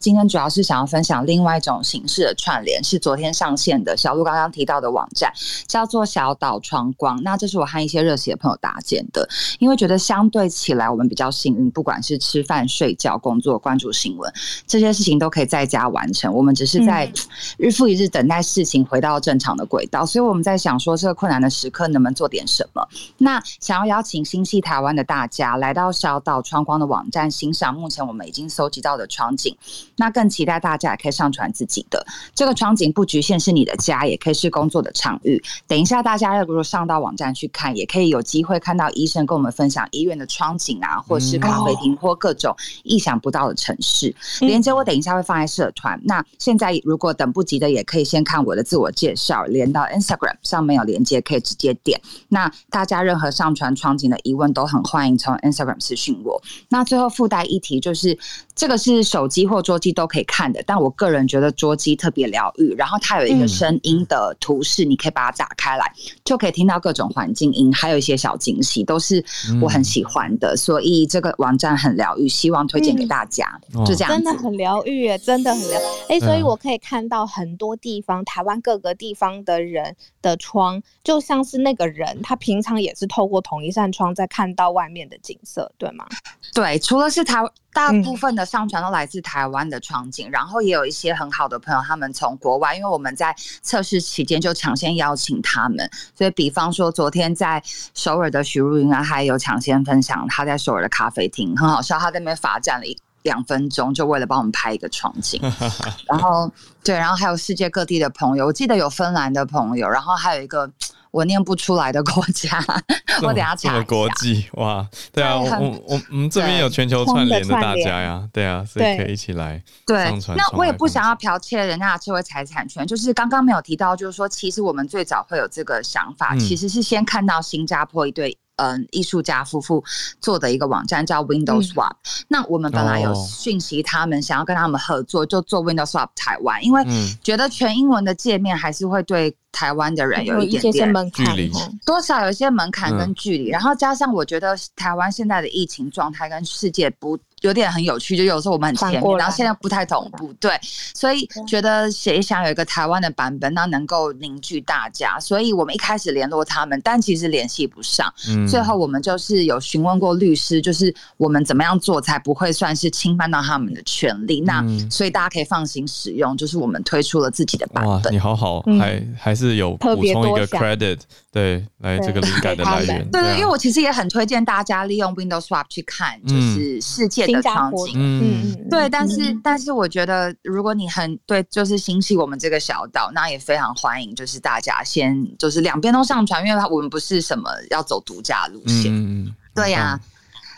今天主要是想要分享另外一种形式的串联，是昨天上线的小鹿刚刚提到的网站，叫做小岛窗光。那这是我和一些热血的朋友搭建的，因为觉得相对起来我们比较幸运，不管是吃饭、睡觉、工作、关注新闻这些事情都可以在家完成，我们只是在日复一日等待事情回到正常的轨道。所以我们在想说，这个困难的时刻能不能做点什么？那想要邀请心系台湾的大家来到小岛窗光的网站，欣赏目前我们已经搜集到的场景。那更期待大家也可以上传自己的这个窗景，不局限是你的家，也可以是工作的场域。等一下，大家要如果上到网站去看，也可以有机会看到医生跟我们分享医院的窗景啊，或是咖啡厅或各种意想不到的城市。连接我等一下会放在社团。那现在如果等不及的，也可以先看我的自我介绍，连到 Instagram 上面有连接，可以直接点。那大家任何上传窗景的疑问都很欢迎从 Instagram 私讯我。那最后附带一提，就是这个是手机或桌机都可以看的，但我个人觉得桌机特别疗愈。然后它有一个声音的图示，你可以把它打开来，就可以听到各种环境音，还有一些小惊喜，都是我很喜欢的。所以这个网站很疗愈，希望推荐给大家。就这样，真的很疗愈耶，真的很疗愈。哎，所以我可以看到很多地方，台湾各个地方的人的窗，就像是那个人，他平常也是透过同一扇窗在看到外面的景色，对吗？对，除了是台。大部分的上传都来自台湾的窗景，嗯，然后也有一些很好的朋友，他们从国外，因为我们在测试期间就抢先邀请他们，所以比方说昨天在首尔的许茹芸啊，还有抢先分享他在首尔的咖啡厅，很好笑，他在那边罚站了一两分钟，就为了帮我们拍一个窗景，然后对，然后还有世界各地的朋友，我记得有芬兰的朋友，然后还有一个。我念不出来的国家，我等下查一下。这么国际哇，对啊，我我我们这边有全球串联的大家呀，对啊，所以可以一起来对。那我也不想要剽窃人家的智慧财产权，就是刚刚没有提到，就是说，其实我们最早会有这个想法，嗯、其实是先看到新加坡一对。嗯，艺术家夫妇做的一个网站叫 Window Swap，嗯。那我们本来有讯息，他们想要跟他们合作，就做 Window Swap 台湾，因为觉得全英文的界面还是会对台湾的人有一点点门槛，多少有一些门槛跟距离。然后加上我觉得台湾现在的疫情状态跟世界不。有点很有趣，就有时候我们很前面，然后现在不太同步，对，所以觉得谁想有一个台湾的版本，那能够凝聚大家，所以我们一开始联络他们，但其实联系不上，嗯，最后我们就是有询问过律师，就是我们怎么样做才不会算是侵犯到他们的权利，那所以大家可以放心使用，就是我们推出了自己的版本。哇，你好好，还还是有补充一个 credit，对，来这个灵感的来源，对对，因为我其实也很推荐大家利用 Windows Swap 去看，就是世界的。场景，嗯嗯，对，但是、嗯、但是我觉得，如果你很对，就是兴起我们这个小岛，那也非常欢迎，就是大家先就是两边都上传，因为我们不是什么要走独家路线，嗯嗯，对呀、啊。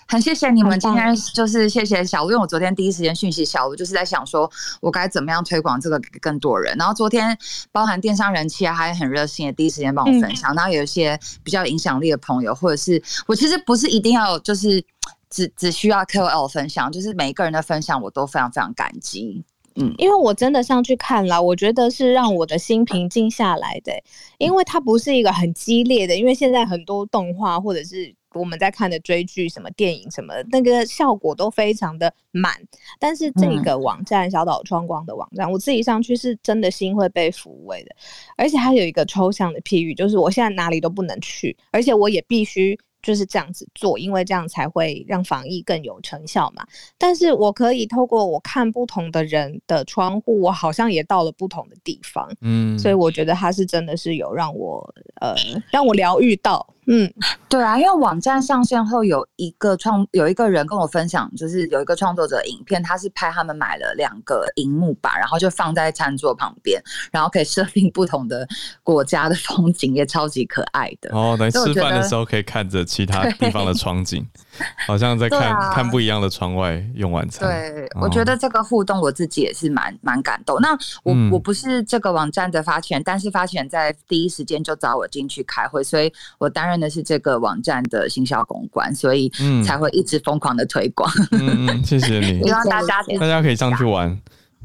很谢谢你们今天，就是谢谢小路，因为我昨天第一时间讯息小路，就是在想说我该怎么样推广这个给更多人。然后昨天包含电商人气啊，还很热心的第一时间帮我分享。嗯、然后有一些比较影响力的朋友，或者是我其实不是一定要就是只只需要 KOL 分享，就是每一个人的分享我都非常非常感激。嗯，因为我真的上去看了，我觉得是让我的心平静下来的，因为它不是一个很激烈的，因为现在很多动画或者是我们在看的追剧、什么电影什么的，那个效果都非常的满。但是这个网站小岛窗光的网站，我自己上去是真的心会被抚慰的，而且还有一个抽象的譬喻，就是我现在哪里都不能去，而且我也必须。就是这样子做，因为这样才会让防疫更有成效嘛。但是我可以透过我看不同的人的窗户，我好像也到了不同的地方。嗯，所以我觉得他是真的是有让我呃让我疗愈到。嗯，对啊，因为网站上线后有一个创有一个人跟我分享，就是有一个创作者影片，他是拍他们买了两个荧幕吧，然后就放在餐桌旁边，然后可以设定不同的国家的风景，也超级可爱的。哦，等吃饭的时候可以看着其他地方的窗景，好像在看、啊、看不一样的窗外用晚餐。对，哦、我觉得这个互动我自己也是蛮蛮感动。那我、嗯、我不是这个网站的发起人，但是发起人在第一时间就找我进去开会，所以我担任。的是这个网站的行销公关，所以才会一直疯狂的推广。嗯嗯，谢谢你，希望大家 大家可以上去玩，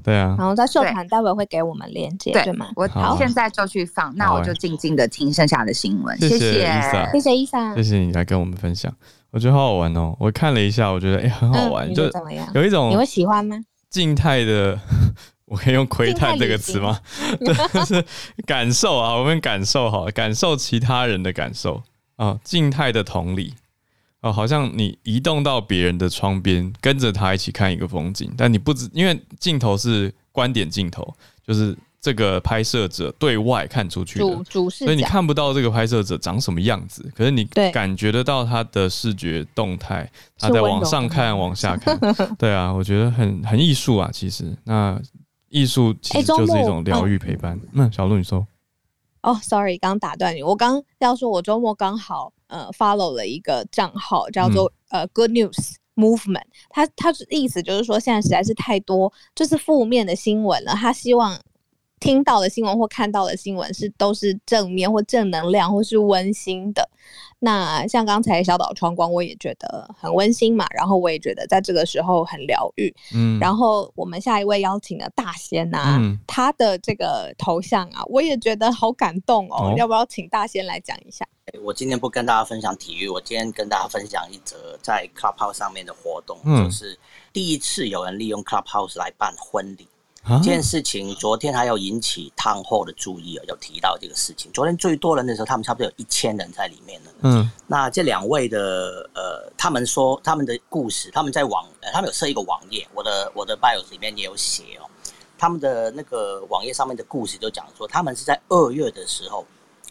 对啊。然后在社团待会会给我们链接，对吗？我现在就去放，那我就静静的听剩下的新闻。谢谢伊莎，谢谢伊莎，谢谢你来跟我们分享，我觉得好好玩哦。我看了一下，我觉得哎很好玩，就怎么样？有一种你会喜欢吗？静态的。我可以用“窥探”这个词吗？就是感受啊，我们感受好，感受其他人的感受啊，静态的同理啊，好像你移动到别人的窗边，跟着他一起看一个风景，但你不知，因为镜头是观点镜头，就是这个拍摄者对外看出去的，主主视角，所以你看不到这个拍摄者长什么样子，可是你感觉得到他的视觉动态，他在往上看、往下看，对啊，我觉得很很艺术啊，其实那。艺术其实就是一种疗愈陪伴。那、欸嗯、小鹿你说？哦、oh,，sorry，刚打断你。我刚要说，我周末刚好呃 follow 了一个账号，叫做、嗯、呃 Good News Movement。他他意思就是说，现在实在是太多就是负面的新闻了。他希望。听到的新闻或看到的新闻是都是正面或正能量或是温馨的。那像刚才小岛窗光，我也觉得很温馨嘛。然后我也觉得在这个时候很疗愈。嗯。然后我们下一位邀请的大仙呐、啊，嗯、他的这个头像啊，我也觉得好感动哦。哦要不要请大仙来讲一下？我今天不跟大家分享体育，我今天跟大家分享一则在 Clubhouse 上面的活动，嗯、就是第一次有人利用 Clubhouse 来办婚礼。这件事情昨天还有引起汤后的注意，有提到这个事情。昨天最多人的时候，他们差不多有一千人在里面了。嗯，那这两位的呃，他们说他们的故事，他们在网，呃、他们有设一个网页，我的我的 bio 里面也有写哦。他们的那个网页上面的故事就讲说，他们是在二月的时候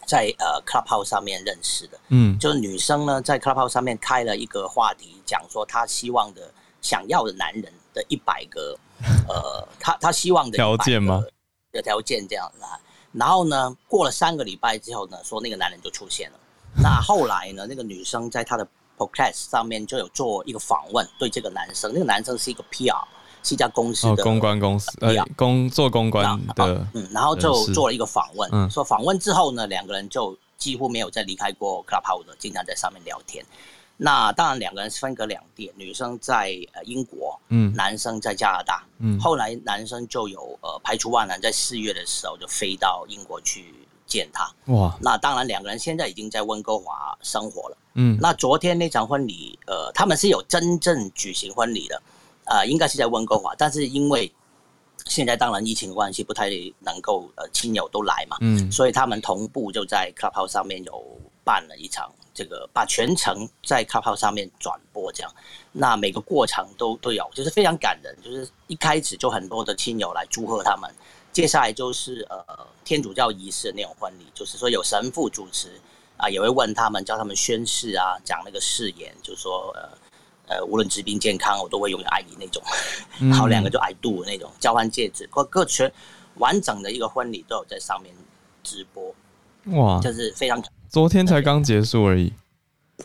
在呃 Clubhouse 上面认识的。嗯，就是女生呢在 Clubhouse 上面开了一个话题，讲说她希望的想要的男人的一百个。呃，他他希望的条件吗？的条件这样子啊，然后呢，过了三个礼拜之后呢，说那个男人就出现了。那后来呢，那个女生在她的 podcast 上面就有做一个访问，对这个男生，那个男生是一个 PR，是一家公司的、哦、公关公司，呃，工做公关的，嗯，然后就做了一个访问，嗯、说访问之后呢，两个人就几乎没有再离开过 Clubhouse，经常在上面聊天。那当然，两个人是分隔两地，女生在呃英国，嗯，男生在加拿大，嗯，后来男生就有呃排除万难，在四月的时候就飞到英国去见她，哇，那当然两个人现在已经在温哥华生活了，嗯，那昨天那场婚礼，呃，他们是有真正举行婚礼的，呃，应该是在温哥华，但是因为现在当然疫情关系不太能够呃亲友都来嘛，嗯，所以他们同步就在 Clubhouse 上面有办了一场。这个把全程在 Clubhouse 上面转播，这样，那每个过程都都有，就是非常感人。就是一开始就很多的亲友来祝贺他们，接下来就是呃天主教仪式的那种婚礼，就是说有神父主持啊，也会问他们，教他们宣誓啊，讲那个誓言，就是说呃呃无论疾病健康，我都会永远爱你那种。然后两个就 I do 那种交换戒指，各各全完整的一个婚礼都有在上面直播，哇，就是非常。昨天才刚结束而已，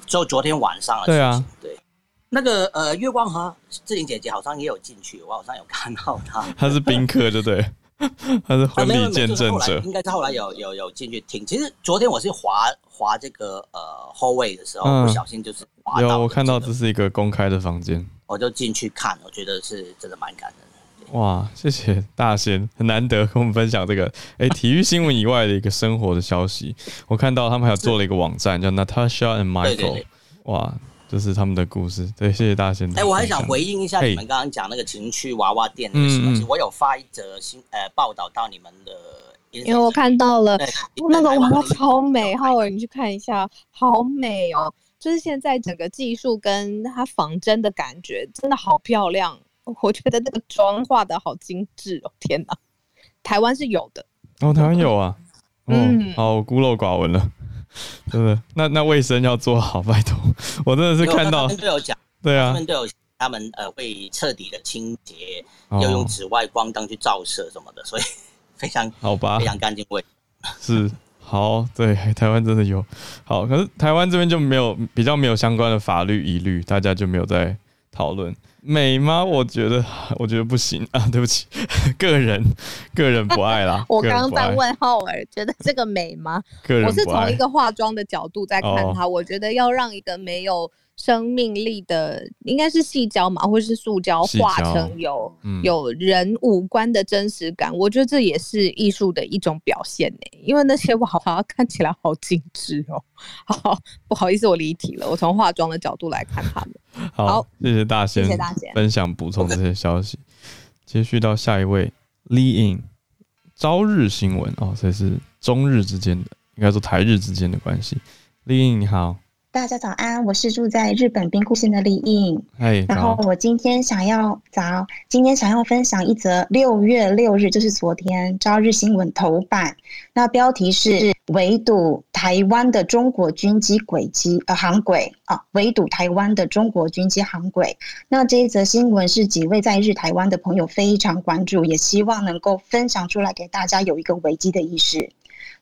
就昨天晚上了。对啊，对，那个呃，月光和志玲姐姐好像也有进去，我好像有看到她。她是宾客，对不对？她是婚礼见证者，应该是后来有有有进去听。其实昨天我是滑滑这个呃后位的时候，嗯、不小心就是滑到。有我看到这是一个公开的房间，我就进去看，我觉得是真的蛮感人。哇，谢谢大仙，很难得跟我们分享这个哎，体育新闻以外的一个生活的消息。我看到他们还有做了一个网站，叫 Natasha and Michael。哇，这是他们的故事。对，谢谢大仙。哎，我还想回应一下你们刚刚讲那个情趣娃娃店的事情。我有发一则新呃报道到你们的，因为我看到了 那个娃娃超美，浩尔你去看一下，好美哦！就是现在整个技术跟它仿真的感觉，真的好漂亮。我觉得那个妆化的好精致哦！天哪，台湾是有的哦，台湾有啊。嗯，好，我孤陋寡闻了，真的。那那卫生要做好，拜托。我真的是看到，他们都有讲，对啊，他们都有，他们呃会彻底的清洁，要用紫外光灯去照射什么的，所以非常好吧，非常干净卫。是好，对，台湾真的有好，可是台湾这边就没有比较没有相关的法律疑虑，大家就没有在讨论。美吗？我觉得，我觉得不行啊！对不起，个人个人不爱啦。我刚刚在问浩尔，觉得这个美吗？个人。我是从一个化妆的角度在看它，哦、我觉得要让一个没有。生命力的应该是细胶嘛，或是塑胶化成有、嗯、有人五官的真实感，我觉得这也是艺术的一种表现呢。因为那些娃娃看起来好精致哦。好，不好意思，我离题了。我从化妆的角度来看他们。好，好谢谢大仙，谢谢大仙分享补充这些消息。接续到下一位，Lee In，朝日新闻哦，所以是中日之间的，应该说台日之间的关系。Lee In 你好。大家早安，我是住在日本兵库县的李应。哎，然后我今天想要早，今天想要分享一则六月六日，就是昨天朝日新闻头版，那标题是围堵台湾的中国军机轨迹呃航轨啊，围堵台湾的中国军机航轨。那这一则新闻是几位在日台湾的朋友非常关注，也希望能够分享出来给大家有一个危机的意识。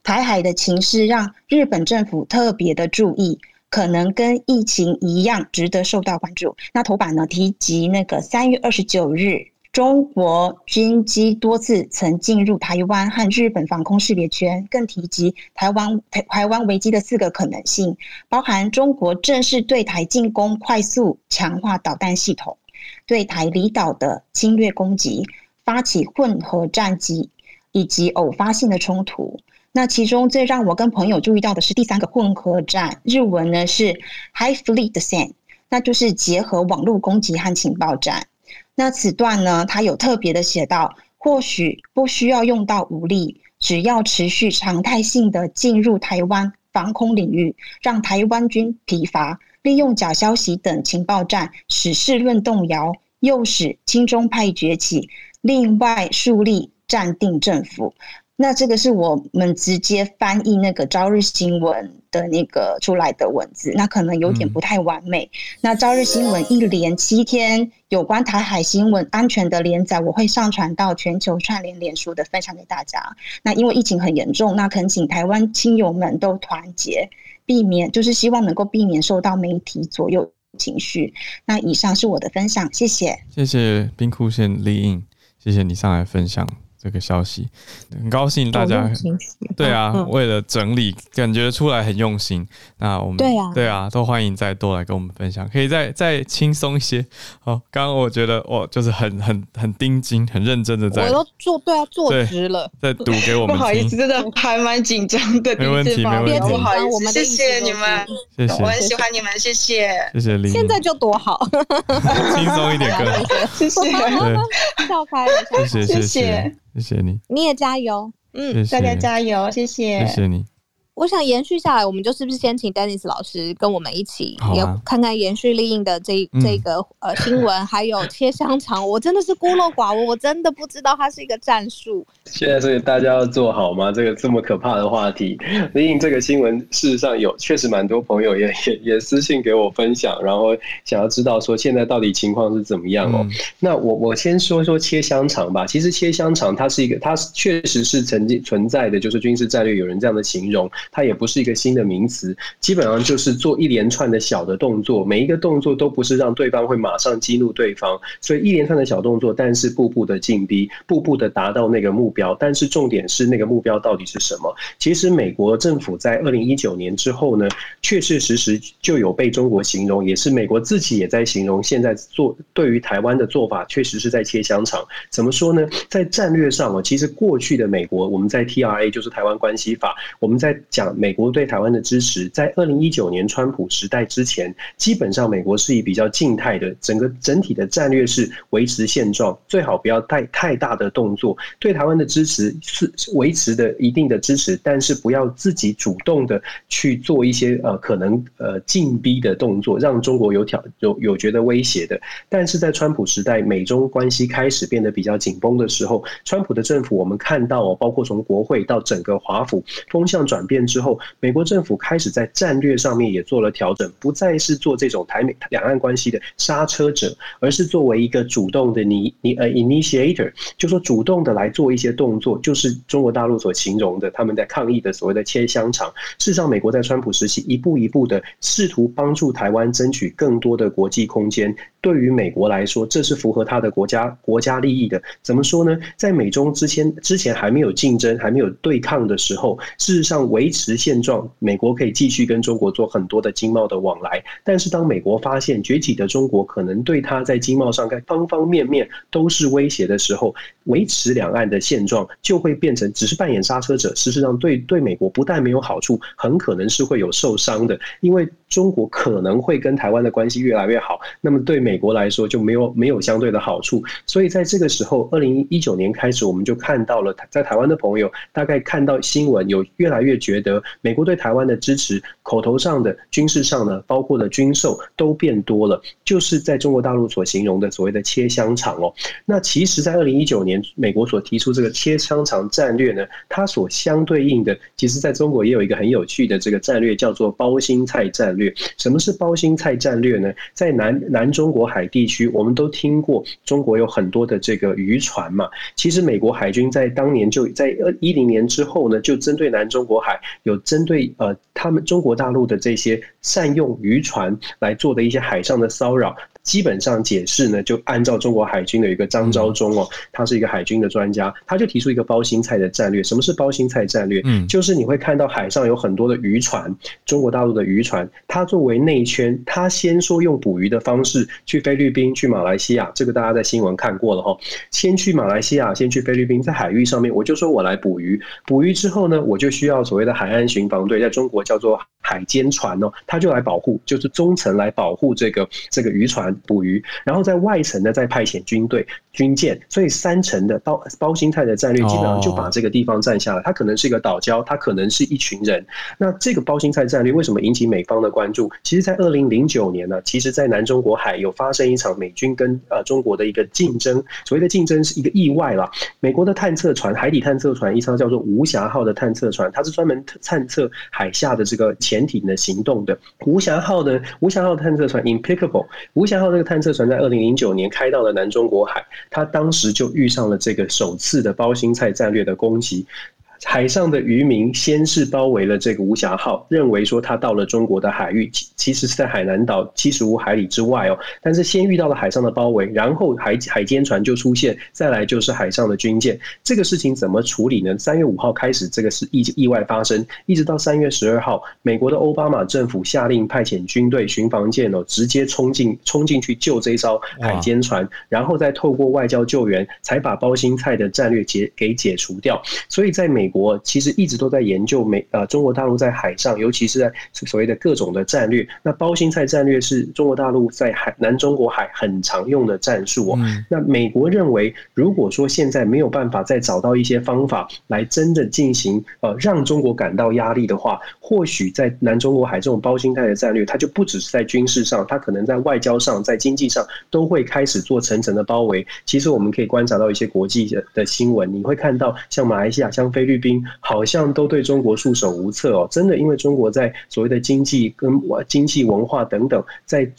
台海的情势让日本政府特别的注意。可能跟疫情一样值得受到关注。那头版呢，提及那个三月二十九日，中国军机多次曾进入台湾和日本防空识别圈，更提及台湾台台湾危机的四个可能性，包含中国正式对台进攻，快速强化导弹系统，对台离岛的侵略攻击，发起混合战机，以及偶发性的冲突。那其中最让我跟朋友注意到的是第三个混合战，日文呢是 High Fleet Send，那就是结合网络攻击和情报战。那此段呢，他有特别的写到，或许不需要用到武力，只要持续常态性的进入台湾防空领域，让台湾军疲乏，利用假消息等情报战使世论动摇，诱使亲中派崛起，另外树立暂定政府。那这个是我们直接翻译那个朝日新闻的那个出来的文字，那可能有点不太完美。嗯、那朝日新闻一连七天有关台海新闻安全的连载，我会上传到全球串联脸书的分享给大家。那因为疫情很严重，那恳请台湾亲友们都团结，避免就是希望能够避免受到媒体左右情绪。那以上是我的分享，谢谢。谢谢冰库县 Li In，谢谢你上来分享。这个消息很高兴，大家对啊，嗯、为了整理，感觉出来很用心。那我们对啊，对啊，都欢迎再多来跟我们分享，可以再再轻松一些。好，刚刚我觉得我就是很很很盯紧、很认真的在，我都做对啊，坐直了，在读给我们。不好意思，真的还蛮紧张的。没问题，没问题，不好意思，谢谢你们，谢谢，我很喜欢你们，谢谢，谢谢 Li。现在就多好，轻松一点，哥，谢谢，笑开了，谢谢，谢谢。谢谢你，你也加油，嗯，谢谢。大家加油，谢谢，谢谢你。我想延续下来，我们就是不是先请 Dennis 老师跟我们一起，也看看延续 Li In 的这这个呃新闻，还有切香肠。我真的是孤陋寡闻，我真的不知道它是一个战术。现在所以大家要做好吗？这个这么可怕的话题，Li In 这个新闻事实上有确实蛮多朋友也也也私信给我分享，然后想要知道说现在到底情况是怎么样哦。那我我先说说切香肠吧。其实切香肠它是一个，它确实是曾经存在的，就是军事战略有人这样的形容。它也不是一个新的名词，基本上就是做一连串的小的动作，每一个动作都不是让对方会马上激怒对方，所以一连串的小动作，但是步步的进逼，步步的达到那个目标，但是重点是那个目标到底是什么？其实美国政府在二零一九年之后呢，确确实实就有被中国形容，也是美国自己也在形容，现在做对于台湾的做法，确实是在切香肠。怎么说呢？在战略上啊，其实过去的美国，我们在 TRA 就是台湾关系法，我们在讲美国对台湾的支持，在二零一九年川普时代之前，基本上美国是以比较静态的，整个整体的战略是维持现状，最好不要带太大的动作。对台湾的支持是维持的一定的支持，但是不要自己主动的去做一些呃可能呃进逼的动作，让中国有挑有有觉得威胁的。但是在川普时代，美中关系开始变得比较紧绷的时候，川普的政府我们看到哦，包括从国会到整个华府风向转变之后，美国政府开始在战略上面也做了调整，不再是做这种台美两岸关系的刹车者，而是作为一个主动的你你呃 initiator，就说主动的来做一些动作，就是中国大陆所形容的他们在抗议的所谓的切香肠。事实上，美国在川普时期一步一步的试图帮助台湾争取更多的国际空间。对于美国来说，这是符合他的国家国家利益的。怎么说呢？在美中之前之前还没有竞争、还没有对抗的时候，事实上维持现状，美国可以继续跟中国做很多的经贸的往来。但是当美国发现崛起的中国可能对它在经贸上该方方面面都是威胁的时候，维持两岸的现状就会变成只是扮演刹车者。事实上，对对美国不但没有好处，很可能是会有受伤的，因为中国可能会跟台湾的关系越来越好，那么对美。国来说就没有没有相对的好处，所以在这个时候，二零一九年开始，我们就看到了在台湾的朋友大概看到新闻，有越来越觉得美国对台湾的支持，口头上的、军事上的，包括的军售都变多了，就是在中国大陆所形容的所谓的切香肠哦。那其实，在二零一九年，美国所提出这个切香肠战略呢，它所相对应的，其实在中国也有一个很有趣的这个战略，叫做包心菜战略。什么是包心菜战略呢？在南南中国。海地区，我们都听过中国有很多的这个渔船嘛。其实美国海军在当年就在二一零年之后呢，就针对南中国海有针对呃他们中国大陆的这些善用渔船来做的一些海上的骚扰。基本上解释呢，就按照中国海军的一个张召忠哦，他是一个海军的专家，他就提出一个包心菜的战略。什么是包心菜战略？嗯，就是你会看到海上有很多的渔船，中国大陆的渔船，它作为内圈，它先说用捕鱼的方式去菲律宾、去马来西亚，这个大家在新闻看过了哈。先去马来西亚，先去菲律宾，在海域上面，我就说我来捕鱼，捕鱼之后呢，我就需要所谓的海岸巡防队，在中国叫做海监船哦，他就来保护，就是中层来保护这个这个渔船。捕鱼，然后在外层呢，再派遣军队、军舰，所以三层的包包心菜的战略，基本上就把这个地方占下了。它可能是一个岛礁，它可能是一群人。那这个包心菜战略为什么引起美方的关注？其实，在二零零九年呢，其实，在南中国海有发生一场美军跟呃中国的一个竞争。所谓的竞争是一个意外啦。美国的探测船，海底探测船，一艘叫做无暇号的探测船，它是专门探测海下的这个潜潜艇的行动的。无暇号的无暇号探测船 Impeccable，无暇号。这个探测船在二零零九年开到了南中国海，他当时就遇上了这个首次的包心菜战略的攻击。海上的渔民先是包围了这个无暇号，认为说他到了中国的海域，其实是在海南岛七十五海里之外哦。但是先遇到了海上的包围，然后海海监船就出现，再来就是海上的军舰。这个事情怎么处理呢？三月五号开始，这个是意意外发生，一直到三月十二号，美国的奥巴马政府下令派遣军队巡防舰哦，直接冲进冲进去救这艘海监船，然后再透过外交救援，才把包心菜的战略解给解除掉。所以在美。美国其实一直都在研究美呃中国大陆在海上，尤其是在所谓的各种的战略。那包心菜战略是中国大陆在海南中国海很常用的战术哦。那美国认为，如果说现在没有办法再找到一些方法来真的进行呃让中国感到压力的话，或许在南中国海这种包心菜的战略，它就不只是在军事上，它可能在外交上、在经济上都会开始做层层的包围。其实我们可以观察到一些国际的的新闻，你会看到像马来西亚、像菲律宾。好像都对中国束手无策哦，真的，因为中国在所谓的经济跟经济文化等等，在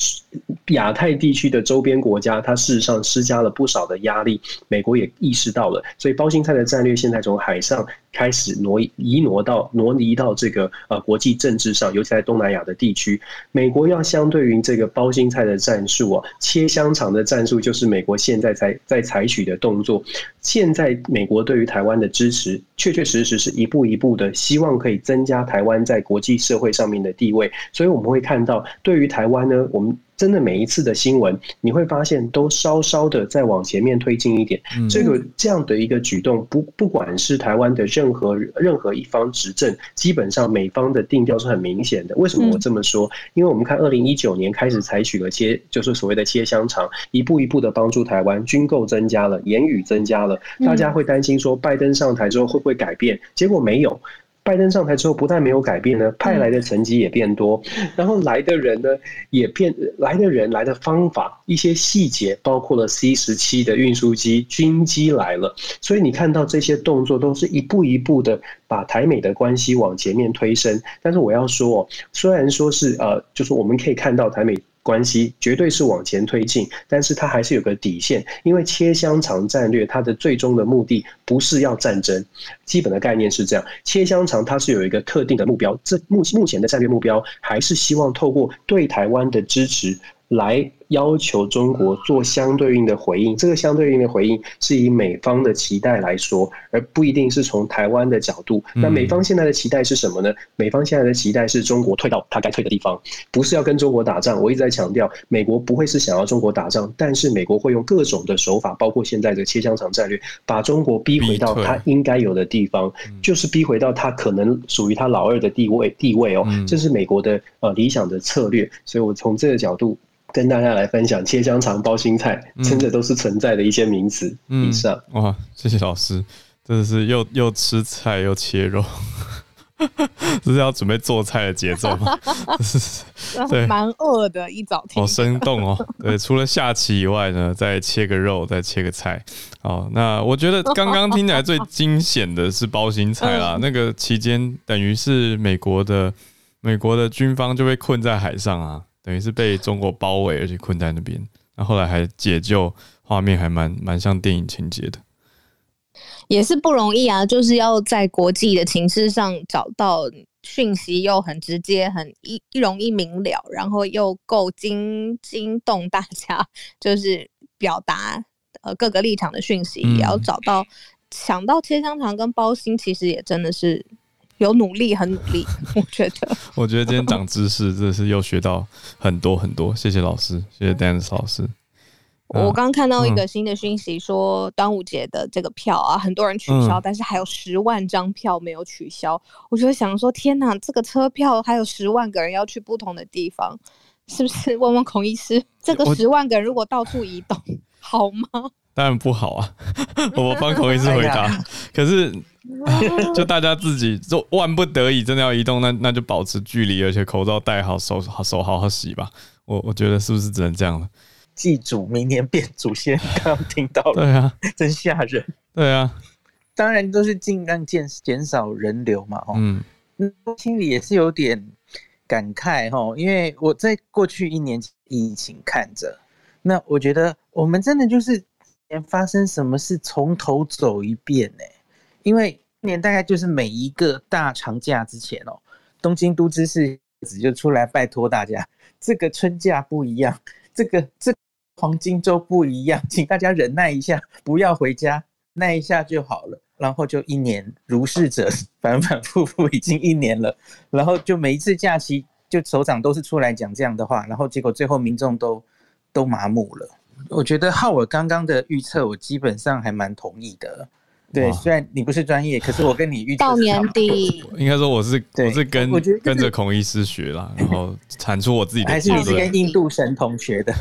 亚太地区的周边国家，它事实上施加了不少的压力。美国也意识到了，所以包心菜的战略现在从海上开始挪移挪到挪移到这个呃国际政治上，尤其在东南亚的地区，美国要相对于这个包心菜的战术啊，切香肠的战术，就是美国现在在在采取的动作。现在美国对于台湾的支持，确确实实是一步一步的，希望可以增加台湾在国际社会上面的地位。所以我们会看到，对于台湾呢，我们。真的每一次的新闻，你会发现都稍稍的再往前面推进一点。这个这样的一个举动，不不管是台湾的任何任何一方执政，基本上美方的定调是很明显的。为什么我这么说？因为我们看二零一九年开始采取了切，就是所谓的切香肠，一步一步的帮助台湾军购增加了，言语增加了，大家会担心说拜登上台之后会不会改变？结果没有。拜登上台之后，不但没有改变呢，派来的层级也变多，然后来的人呢也变，来的人来的方法，一些细节，包括了 C 十七的运输机、军机来了，所以你看到这些动作都是一步一步的把台美的关系往前面推升。但是我要说，虽然说是呃，就是我们可以看到台美。关系绝对是往前推进，但是它还是有个底线，因为切香肠战略它的最终的目的不是要战争，基本的概念是这样，切香肠它是有一个特定的目标，这目目前的战略目标还是希望透过对台湾的支持。来要求中国做相对应的回应，这个相对应的回应是以美方的期待来说，而不一定是从台湾的角度。那美方现在的期待是什么呢？美方现在的期待是中国退到他该退的地方，不是要跟中国打仗。我一直在强调，美国不会是想要中国打仗，但是美国会用各种的手法，包括现在的切香肠战略，把中国逼回到他应该有的地方，就是逼回到他可能属于他老二的地位地位哦。这是美国的呃理想的策略。所以我从这个角度。跟大家来分享切香肠、包心菜，真的都是存在的一些名词。以上、嗯、哇，谢谢老师，真的是又又吃菜又切肉，这 是要准备做菜的节奏吗？对，蛮饿的一早天，好生动哦。对，除了下棋以外呢，再切个肉，再切个菜。哦，那我觉得刚刚听起来最惊险的是包心菜啦。那个期间等于是美国的美国的军方就被困在海上啊。等于是被中国包围，而且困在那边。那后来还解救，画面还蛮蛮像电影情节的，也是不容易啊。就是要在国际的情势上找到讯息，又很直接、很一容易明了，然后又够惊惊动大家，就是表达呃各个立场的讯息，也要找到想到切香肠跟包心，其实也真的是。有努力，很努力，我觉得。我觉得今天长知识，真的是又学到很多很多。谢谢老师，谢谢 Dennis 老师。我刚看到一个新的讯息，说端午节的这个票啊，很多人取消，但是还有十万张票没有取消。我就想说，天哪，这个车票还有十万个人要去不同的地方，是不是？问问孔医师，这个十万个人如果到处移动，好吗？当然不好啊！我帮孔医师回答。可是。就大家自己，就万不得已真的要移动，那那就保持距离，而且口罩戴好，手好手好好洗吧。我我觉得是不是只能这样了？祭祖明年变祖先，刚刚听到了，对啊，真吓人。对啊，当然都是尽量减减少人流嘛。嗯，心里也是有点感慨哦，因为我在过去一年疫情看着，那我觉得我们真的就是连发生什么事从头走一遍呢、因为今年大概就是每一个大长假之前哦，东京都知事就出来拜托大家，这个春假不一样，这个这、黄金周不一样，请大家忍耐一下，不要回家，耐一下就好了。然后就一年如是者，反反复复已经一年了。然后就每一次假期，就首长都是出来讲这样的话，然后结果最后民众都都麻木了。我觉得浩尔刚刚的预测，我基本上还蛮同意的。对，虽然你不是专业，可是我跟你预测到年底，应该说我是我是跟跟着孔医师学啦，然后产出我自己的。还是你是跟印度神童学的？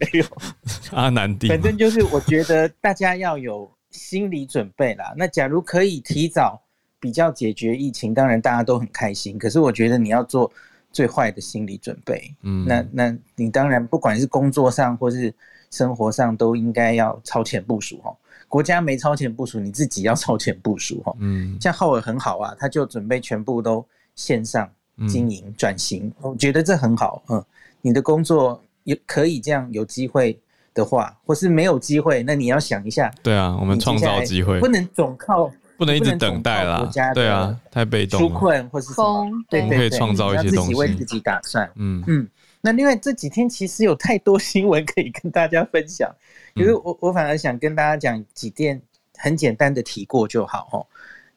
没有，阿南帝。反正就是我觉得大家要有心理准备啦。那假如可以提早比较解决疫情，当然大家都很开心。可是我觉得你要做最坏的心理准备。嗯，那那你当然不管是工作上或是生活上，都应该要超前部署哦。国家没超前部署，你自己要超前部署哈。嗯，像浩尔很好啊，他就准备全部都线上经营转型，我觉得这很好。嗯，你的工作也可以这样，有机会的话，或是没有机会，那你要想一下。对啊，我们创造机会，不能总靠不能一直等待啦。对啊，太被动了。纾困或是什么？对对对，可以创造一些东西，自己为自己打算。嗯嗯。那另外这几天其实有太多 新闻可以跟大家分享，可是我我反而想跟大家讲几件很简单的提过就好哦。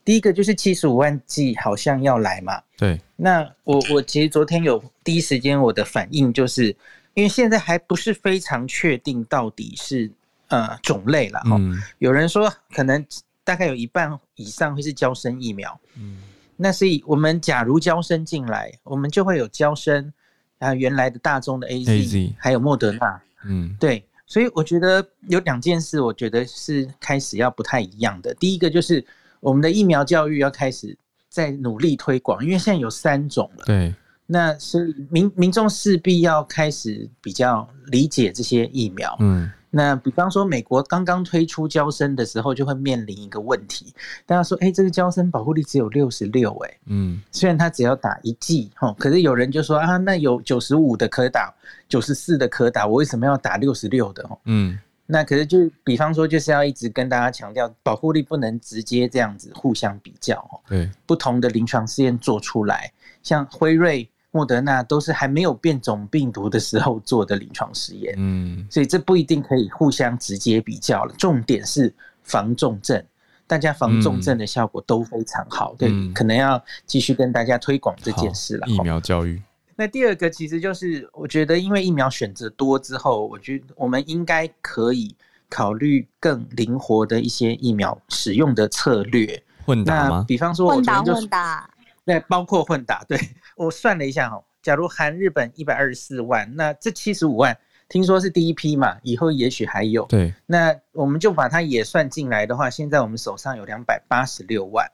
第一个就是七十五万剂好像要来嘛。对。那我我其实昨天有第一时间我的反应就是。因为现在还不是非常确定到底是呃种类了哈，嗯、有人说可能大概有一半以上会是娇生疫苗，嗯，那所以我们假如娇生进来，我们就会有娇生啊原来的大众的 AZ, AZ 还有莫德纳，嗯，对，所以我觉得有两件事，我觉得是开始要不太一样的。第一个就是我们的疫苗教育要开始在努力推广，因为现在有三种了，对。那是民民众势必要开始比较理解这些疫苗。嗯，那比方说美国刚刚推出娇生的时候，就会面临一个问题，大家说，哎、欸，这个娇生保护力只有六十六，哎，嗯，虽然它只要打一剂，哈，可是有人就说啊，那有九十五的可打，九十四的可打，我为什么要打六十六的？嗯，那可是就比方说，就是要一直跟大家强调，保护力不能直接这样子互相比较，对，不同的临床试验做出来，像辉瑞。莫德纳都是还没有变种病毒的时候做的临床实验，嗯，所以这不一定可以互相直接比较了。重点是防重症，大家防重症的效果都非常好，嗯、对，可能要继续跟大家推广这件事了。疫苗教育。那第二个其实就是，我觉得因为疫苗选择多之后，我觉得我们应该可以考虑更灵活的一些疫苗使用的策略。混打吗？比方说我觉得、就是，混打混打。对，包括混打。对，我算了一下哦，假如含日本一百二十四万，那这七十五万听说是第一批嘛，以后也许还有。对，那我们就把它也算进来的话，现在我们手上有两百八十六万。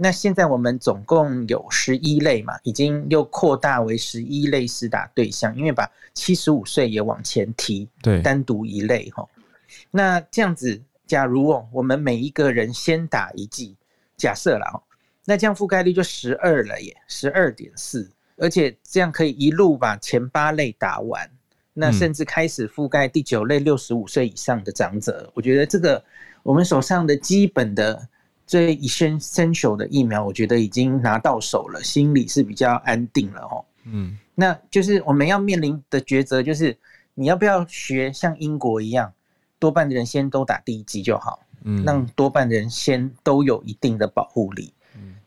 那现在我们总共有十一类嘛，已经又扩大为十一类施打对象，因为把七十五岁也往前提，对，单独一类哈。那这样子，假如哦，我们每一个人先打一剂，假设了哦。那这样覆盖率就十二了耶，十二点四，而且这样可以一路把前八类打完，那甚至开始覆盖第九类六十五岁以上的长者。嗯、我觉得这个我们手上的基本的最 essential 的疫苗，我觉得已经拿到手了，心里是比较安定了哦。嗯，那就是我们要面临的抉择，就是你要不要学像英国一样，多半的人先都打第一剂就好，嗯，让多半的人先都有一定的保护力。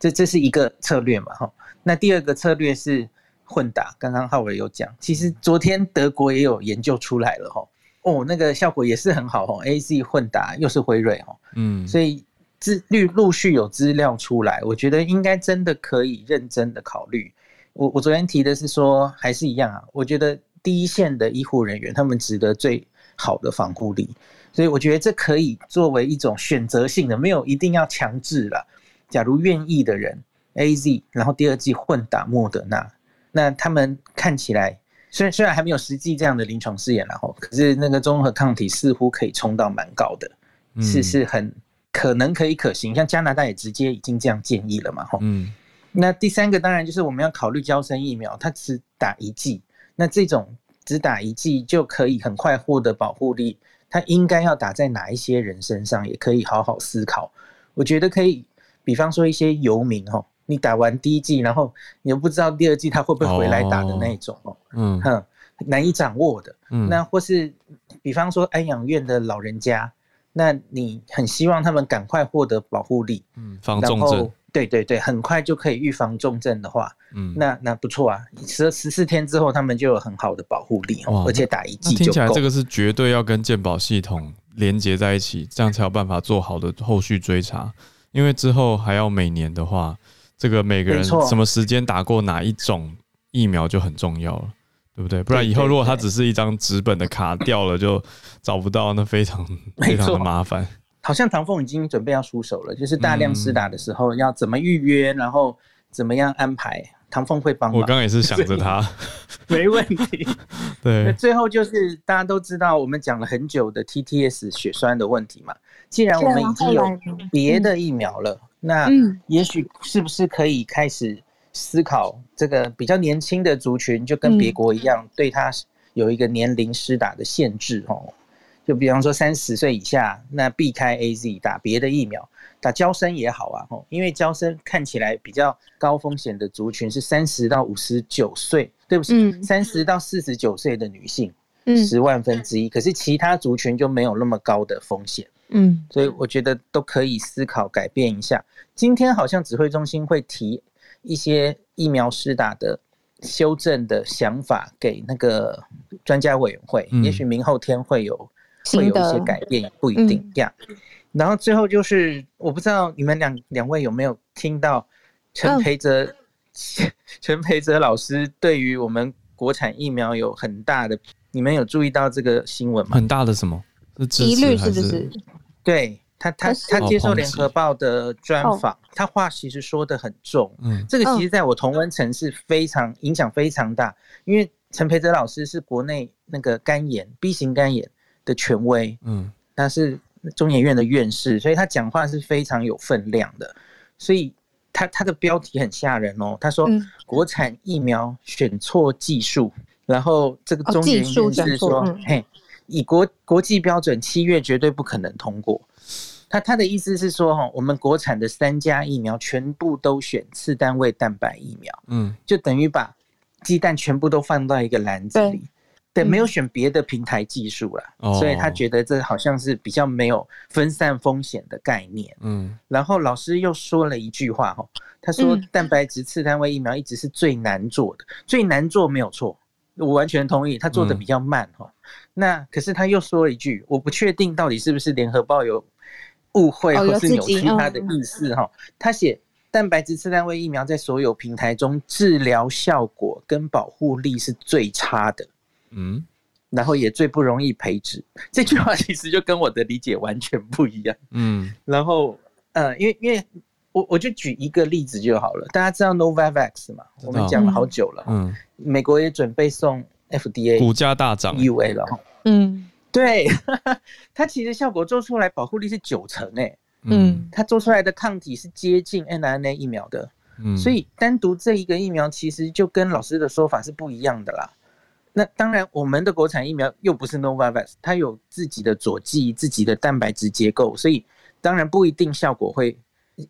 这这是一个策略嘛，哈。那第二个策略是混打，刚刚浩伟有讲，其实昨天德国也有研究出来了，哈。哦，那个效果也是很好，哈。AZ 混打又是辉瑞，哈。嗯。所以资陆陆续有资料出来，我觉得应该真的可以认真的考虑。我我昨天提的是说，还是一样啊。我觉得第一线的医护人员他们值得最好的防护力，所以我觉得这可以作为一种选择性的，没有一定要强制了。假如愿意的人，AZ，然后第二季混打莫德纳，那他们看起来虽然虽然还没有实际这样的临床试验，然后可是那个综合抗体似乎可以冲到蛮高的，嗯、是是很可能可以可行。像加拿大也直接已经这样建议了嘛，吼。嗯。那第三个当然就是我们要考虑交生疫苗，它只打一剂，那这种只打一剂就可以很快获得保护力，它应该要打在哪一些人身上，也可以好好思考。我觉得可以。比方说一些游民哦，你打完第一剂，然后你又不知道第二剂他会不会回来打的那种哦，嗯。哼，难以掌握的，嗯，那或是比方说安养院的老人家，那你很希望他们赶快获得保护力，嗯，防重症，对对对，很快就可以预防重症的话，嗯，那那不错啊，十十四天之后他们就有很好的保护力，哦，而且打一剂就。听起来这个是绝对要跟健保系统连接在一起，这样才有办法做好的后续追查。因为之后还要每年的话，这个每个人什么时间打过哪一种疫苗就很重要了，对不对？不然以后如果它只是一张纸本的卡掉了，就找不到，那非常 非常的麻烦。好像唐凤已经准备要出手了，就是大量施打的时候要怎么预约，然后怎么样安排，唐凤会帮。我刚刚也是想着他，没问题。对，最后就是大家都知道，我们讲了很久的 TTS 血栓的问题嘛。既然我们已经有别的疫苗了，那也许是不是可以开始思考这个比较年轻的族群，就跟别国一样，对他有一个年龄施打的限制哦。就比方说三十岁以下，那避开 AZ 打别的疫苗，打娇生也好啊，吼，因为娇生看起来比较高风险的族群是三十到五十九岁，对不起，三十到四十九岁的女性，十万分之一，可是其他族群就没有那么高的风险，嗯，所以我觉得都可以思考改变一下。今天好像指挥中心会提一些疫苗施打的。修正的想法给那个专家委员会，嗯、也许明后天会有会有一些改变，不一定这样。嗯、然后最后就是，我不知道你们两两位有没有听到陈培哲 陈、嗯、培哲老师对于我们国产疫苗有很大的，你们有注意到这个新闻吗？很大的什么？疑虑是不是？对。他他他接受联合报的专访，哦、他话其实说的很重。嗯，这个其实在我同温层是非常影响非常大，因为陈培哲老师是国内那个肝炎 B 型肝炎的权威，嗯，他是中研院的院士，所以他讲话是非常有分量的。所以他他的标题很吓人哦，他说国产疫苗选错技术，嗯、然后这个中研院是说，哦嗯、嘿，以国国际标准，七月绝对不可能通过。他他的意思是说，哈，我们国产的三家疫苗全部都选次单位蛋白疫苗，嗯，就等于把鸡蛋全部都放到一个篮子里，对，没有选别的平台技术了，所以他觉得这好像是比较没有分散风险的概念，嗯。然后老师又说了一句话，哈，他说蛋白质次单位疫苗一直是最难做的，最难做没有错，我完全同意，他做的比较慢，哈。那可是他又说了一句，我不确定到底是不是联合报有。误会或是扭曲他的意思哈，他写蛋白质次单位疫苗在所有平台中治疗效果跟保护力是最差的，嗯，然后也最不容易培植。这句话其实就跟我的理解完全不一样，嗯，然后呃，因为因为我我就举一个例子就好了，大家知道 Novavax 嘛，我们讲了好久了，嗯，美国也准备送 FDA，股价大涨，EUA 了，嗯。对，它其实效果做出来保护力是九成诶，嗯，它做出来的抗体是接近 n r n a 疫苗的，嗯，所以单独这一个疫苗其实就跟老师的说法是不一样的啦。那当然，我们的国产疫苗又不是 Novavax，它有自己的佐剂、自己的蛋白质结构，所以当然不一定效果会，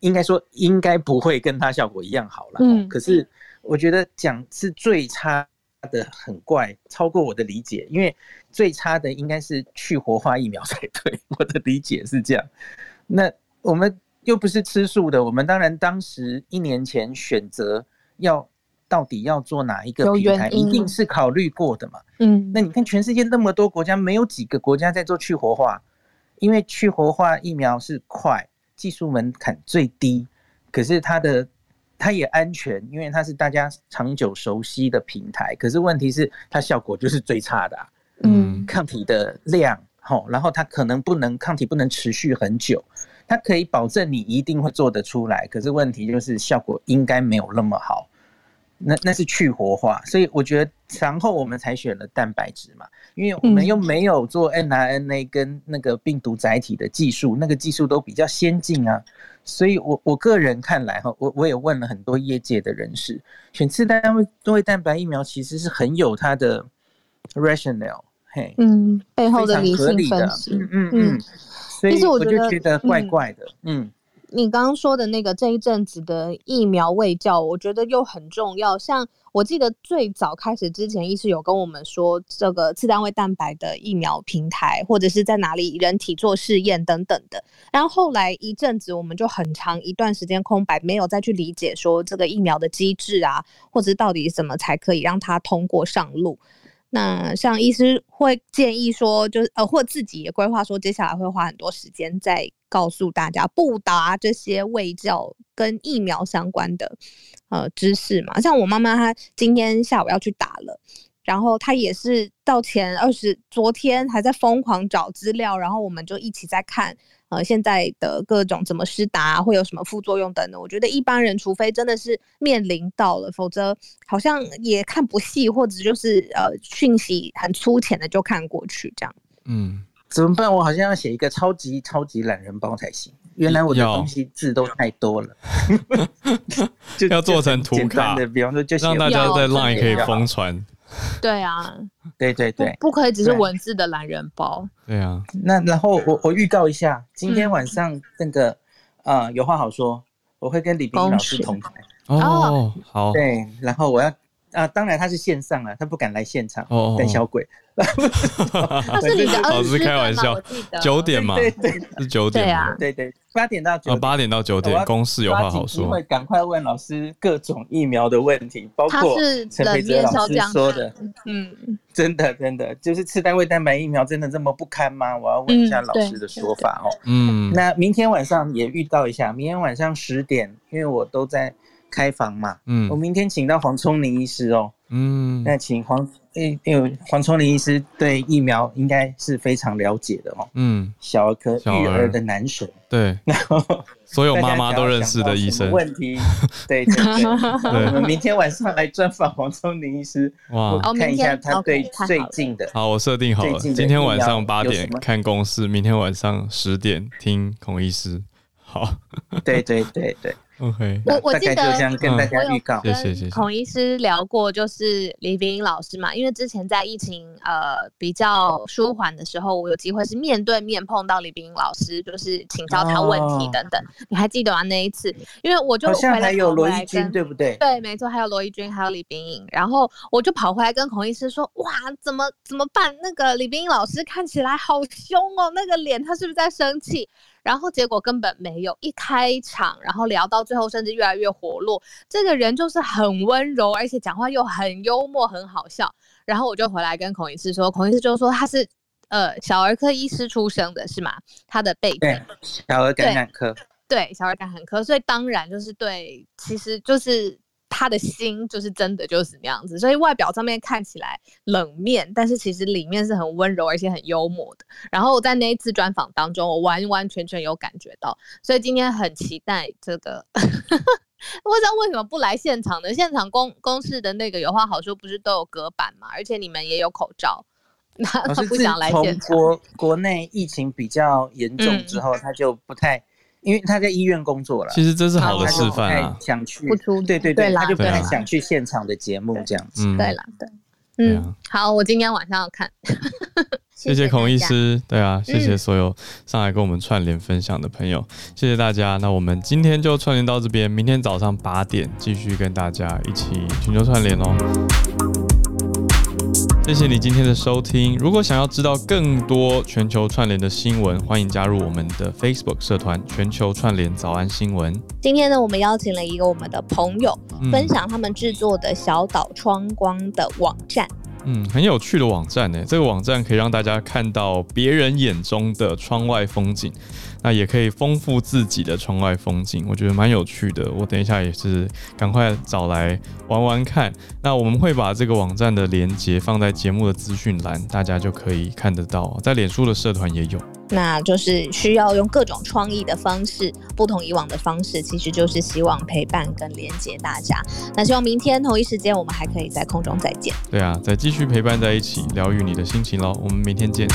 应该说应该不会跟它效果一样好了。嗯，可是我觉得讲是最差。的很怪，超过我的理解，因为最差的应该是去活化疫苗才对。我的理解是这样。那我们又不是吃素的，我们当然当时一年前选择要到底要做哪一个平台，一定是考虑过的嘛。嗯，那你看全世界那么多国家，没有几个国家在做去活化，因为去活化疫苗是快，技术门槛最低，可是它的。它也安全，因为它是大家长久熟悉的平台。可是问题是，它效果就是最差的啊。嗯，抗体的量，吼，然后它可能不能抗体不能持续很久。它可以保证你一定会做得出来，可是问题就是效果应该没有那么好。那那是去活化，所以我觉得然后我们才选了蛋白质嘛，因为我们又没有做 mRNA 跟那个病毒载体的技术，那个技术都比较先进啊。所以我，我我个人看来哈，我我也问了很多业界的人士，选次单位多位蛋白疫苗其实是很有它的 rationale，嘿，嗯，背后的理性分析，嗯嗯嗯，所以我就觉得怪怪的，嗯。你刚刚说的那个这一阵子的疫苗卫教，我觉得又很重要。像我记得最早开始之前，医师有跟我们说，这个次单位蛋白的疫苗平台，或者是在哪里人体做试验等等的。然后后来一阵子，我们就很长一段时间空白，没有再去理解说这个疫苗的机制啊，或者到底怎么才可以让它通过上路。那像医师会建议说，就是呃，或自己也规划说，接下来会花很多时间在告诉大家不打这些卫教跟疫苗相关的呃知识嘛。像我妈妈她今天下午要去打了，然后她也是到前二十，昨天还在疯狂找资料，然后我们就一起在看。呃，现在的各种怎么施打，会有什么副作用等等，我觉得一般人除非真的是面临到了，否则好像也看不细，或者就是呃讯息很粗浅的就看过去这样。嗯，怎么办？我好像要写一个超级超级懒人包才行。原来我的东西字都太多了，就要做成图卡的，比方说就让大家在 Line 可以疯传。对啊，对对对，不可以只是文字的懒人包。对啊，那然后我我预告一下，今天晚上那个呃有话好说，我会跟李冰老师同台。哦，好。对，然后我要。啊，当然他是线上了，他不敢来现场，胆小鬼。他是你的老师开玩笑，九点嘛，对对，是九点啊，对对，八点到九，八点到九点，公司有话好说。会赶快问老师各种疫苗的问题，包括陈培哲老师说的，嗯，真的真的，就是次单位蛋白疫苗真的这么不堪吗？我要问一下老师的说法哦。嗯，那明天晚上也预告一下，明天晚上十点，因为我都在。开房嘛，嗯，我明天请到黄聪林医师哦，嗯，那请黄，因因为黄聪林医师对疫苗应该是非常了解的哦，嗯，小儿科育儿的男神，对，然后所有妈妈都认识的医生，问题，对对对，我们明天晚上来专访黄聪林医师，哇，看一下他对最近的，好，我设定好了，今天晚上八点看公司，明天晚上十点听孔医师，好，对对对对。OK，我我记得我有跟孔医师聊过，就是李冰老师嘛，因为之前在疫情呃比较舒缓的时候，我有机会是面对面碰到李冰老师，就是请教他问题等等。哦、你还记得吗？那一次，因为我就好像还有罗一君，对不对？对，没错，还有罗一君，还有李冰颖。然后我就跑回来跟孔医师说：“哇，怎么怎么办？那个李冰老师看起来好凶哦，那个脸，他是不是在生气？”然后结果根本没有，一开场，然后聊到最后，甚至越来越活络。这个人就是很温柔，而且讲话又很幽默，很好笑。然后我就回来跟孔医师说，孔医师就说他是呃小儿科医师出生的，是吗？他的背景对小儿感染科，对小儿感染科，所以当然就是对，其实就是。他的心就是真的就是那样子，所以外表上面看起来冷面，但是其实里面是很温柔而且很幽默的。然后我在那一次专访当中，我完完全全有感觉到，所以今天很期待这个。不知道为什么不来现场呢？现场公公示的那个有话好说，不是都有隔板嘛？而且你们也有口罩，他 不想来现场。从国国内疫情比较严重之后，嗯、他就不太。因为他在医院工作了，其实这是好的示范啊。想去不出，对对对，他就不太想去现场的节目这样子。对了，对，嗯，好，我今天晚上要看。谢谢孔医师，对啊，谢谢所有上来跟我们串联分享的朋友，谢谢大家。那我们今天就串联到这边，明天早上八点继续跟大家一起全球串联哦。谢谢你今天的收听。如果想要知道更多全球串联的新闻，欢迎加入我们的 Facebook 社团“全球串联早安新闻”。今天呢，我们邀请了一个我们的朋友，分享他们制作的小岛窗光的网站。嗯，很有趣的网站呢。这个网站可以让大家看到别人眼中的窗外风景。那也可以丰富自己的窗外风景，我觉得蛮有趣的。我等一下也是赶快找来玩玩看。那我们会把这个网站的连接放在节目的资讯栏，大家就可以看得到。在脸书的社团也有。那就是需要用各种创意的方式，不同以往的方式，其实就是希望陪伴跟连接大家。那希望明天同一时间我们还可以在空中再见。对啊，再继续陪伴在一起，疗愈你的心情喽。我们明天见。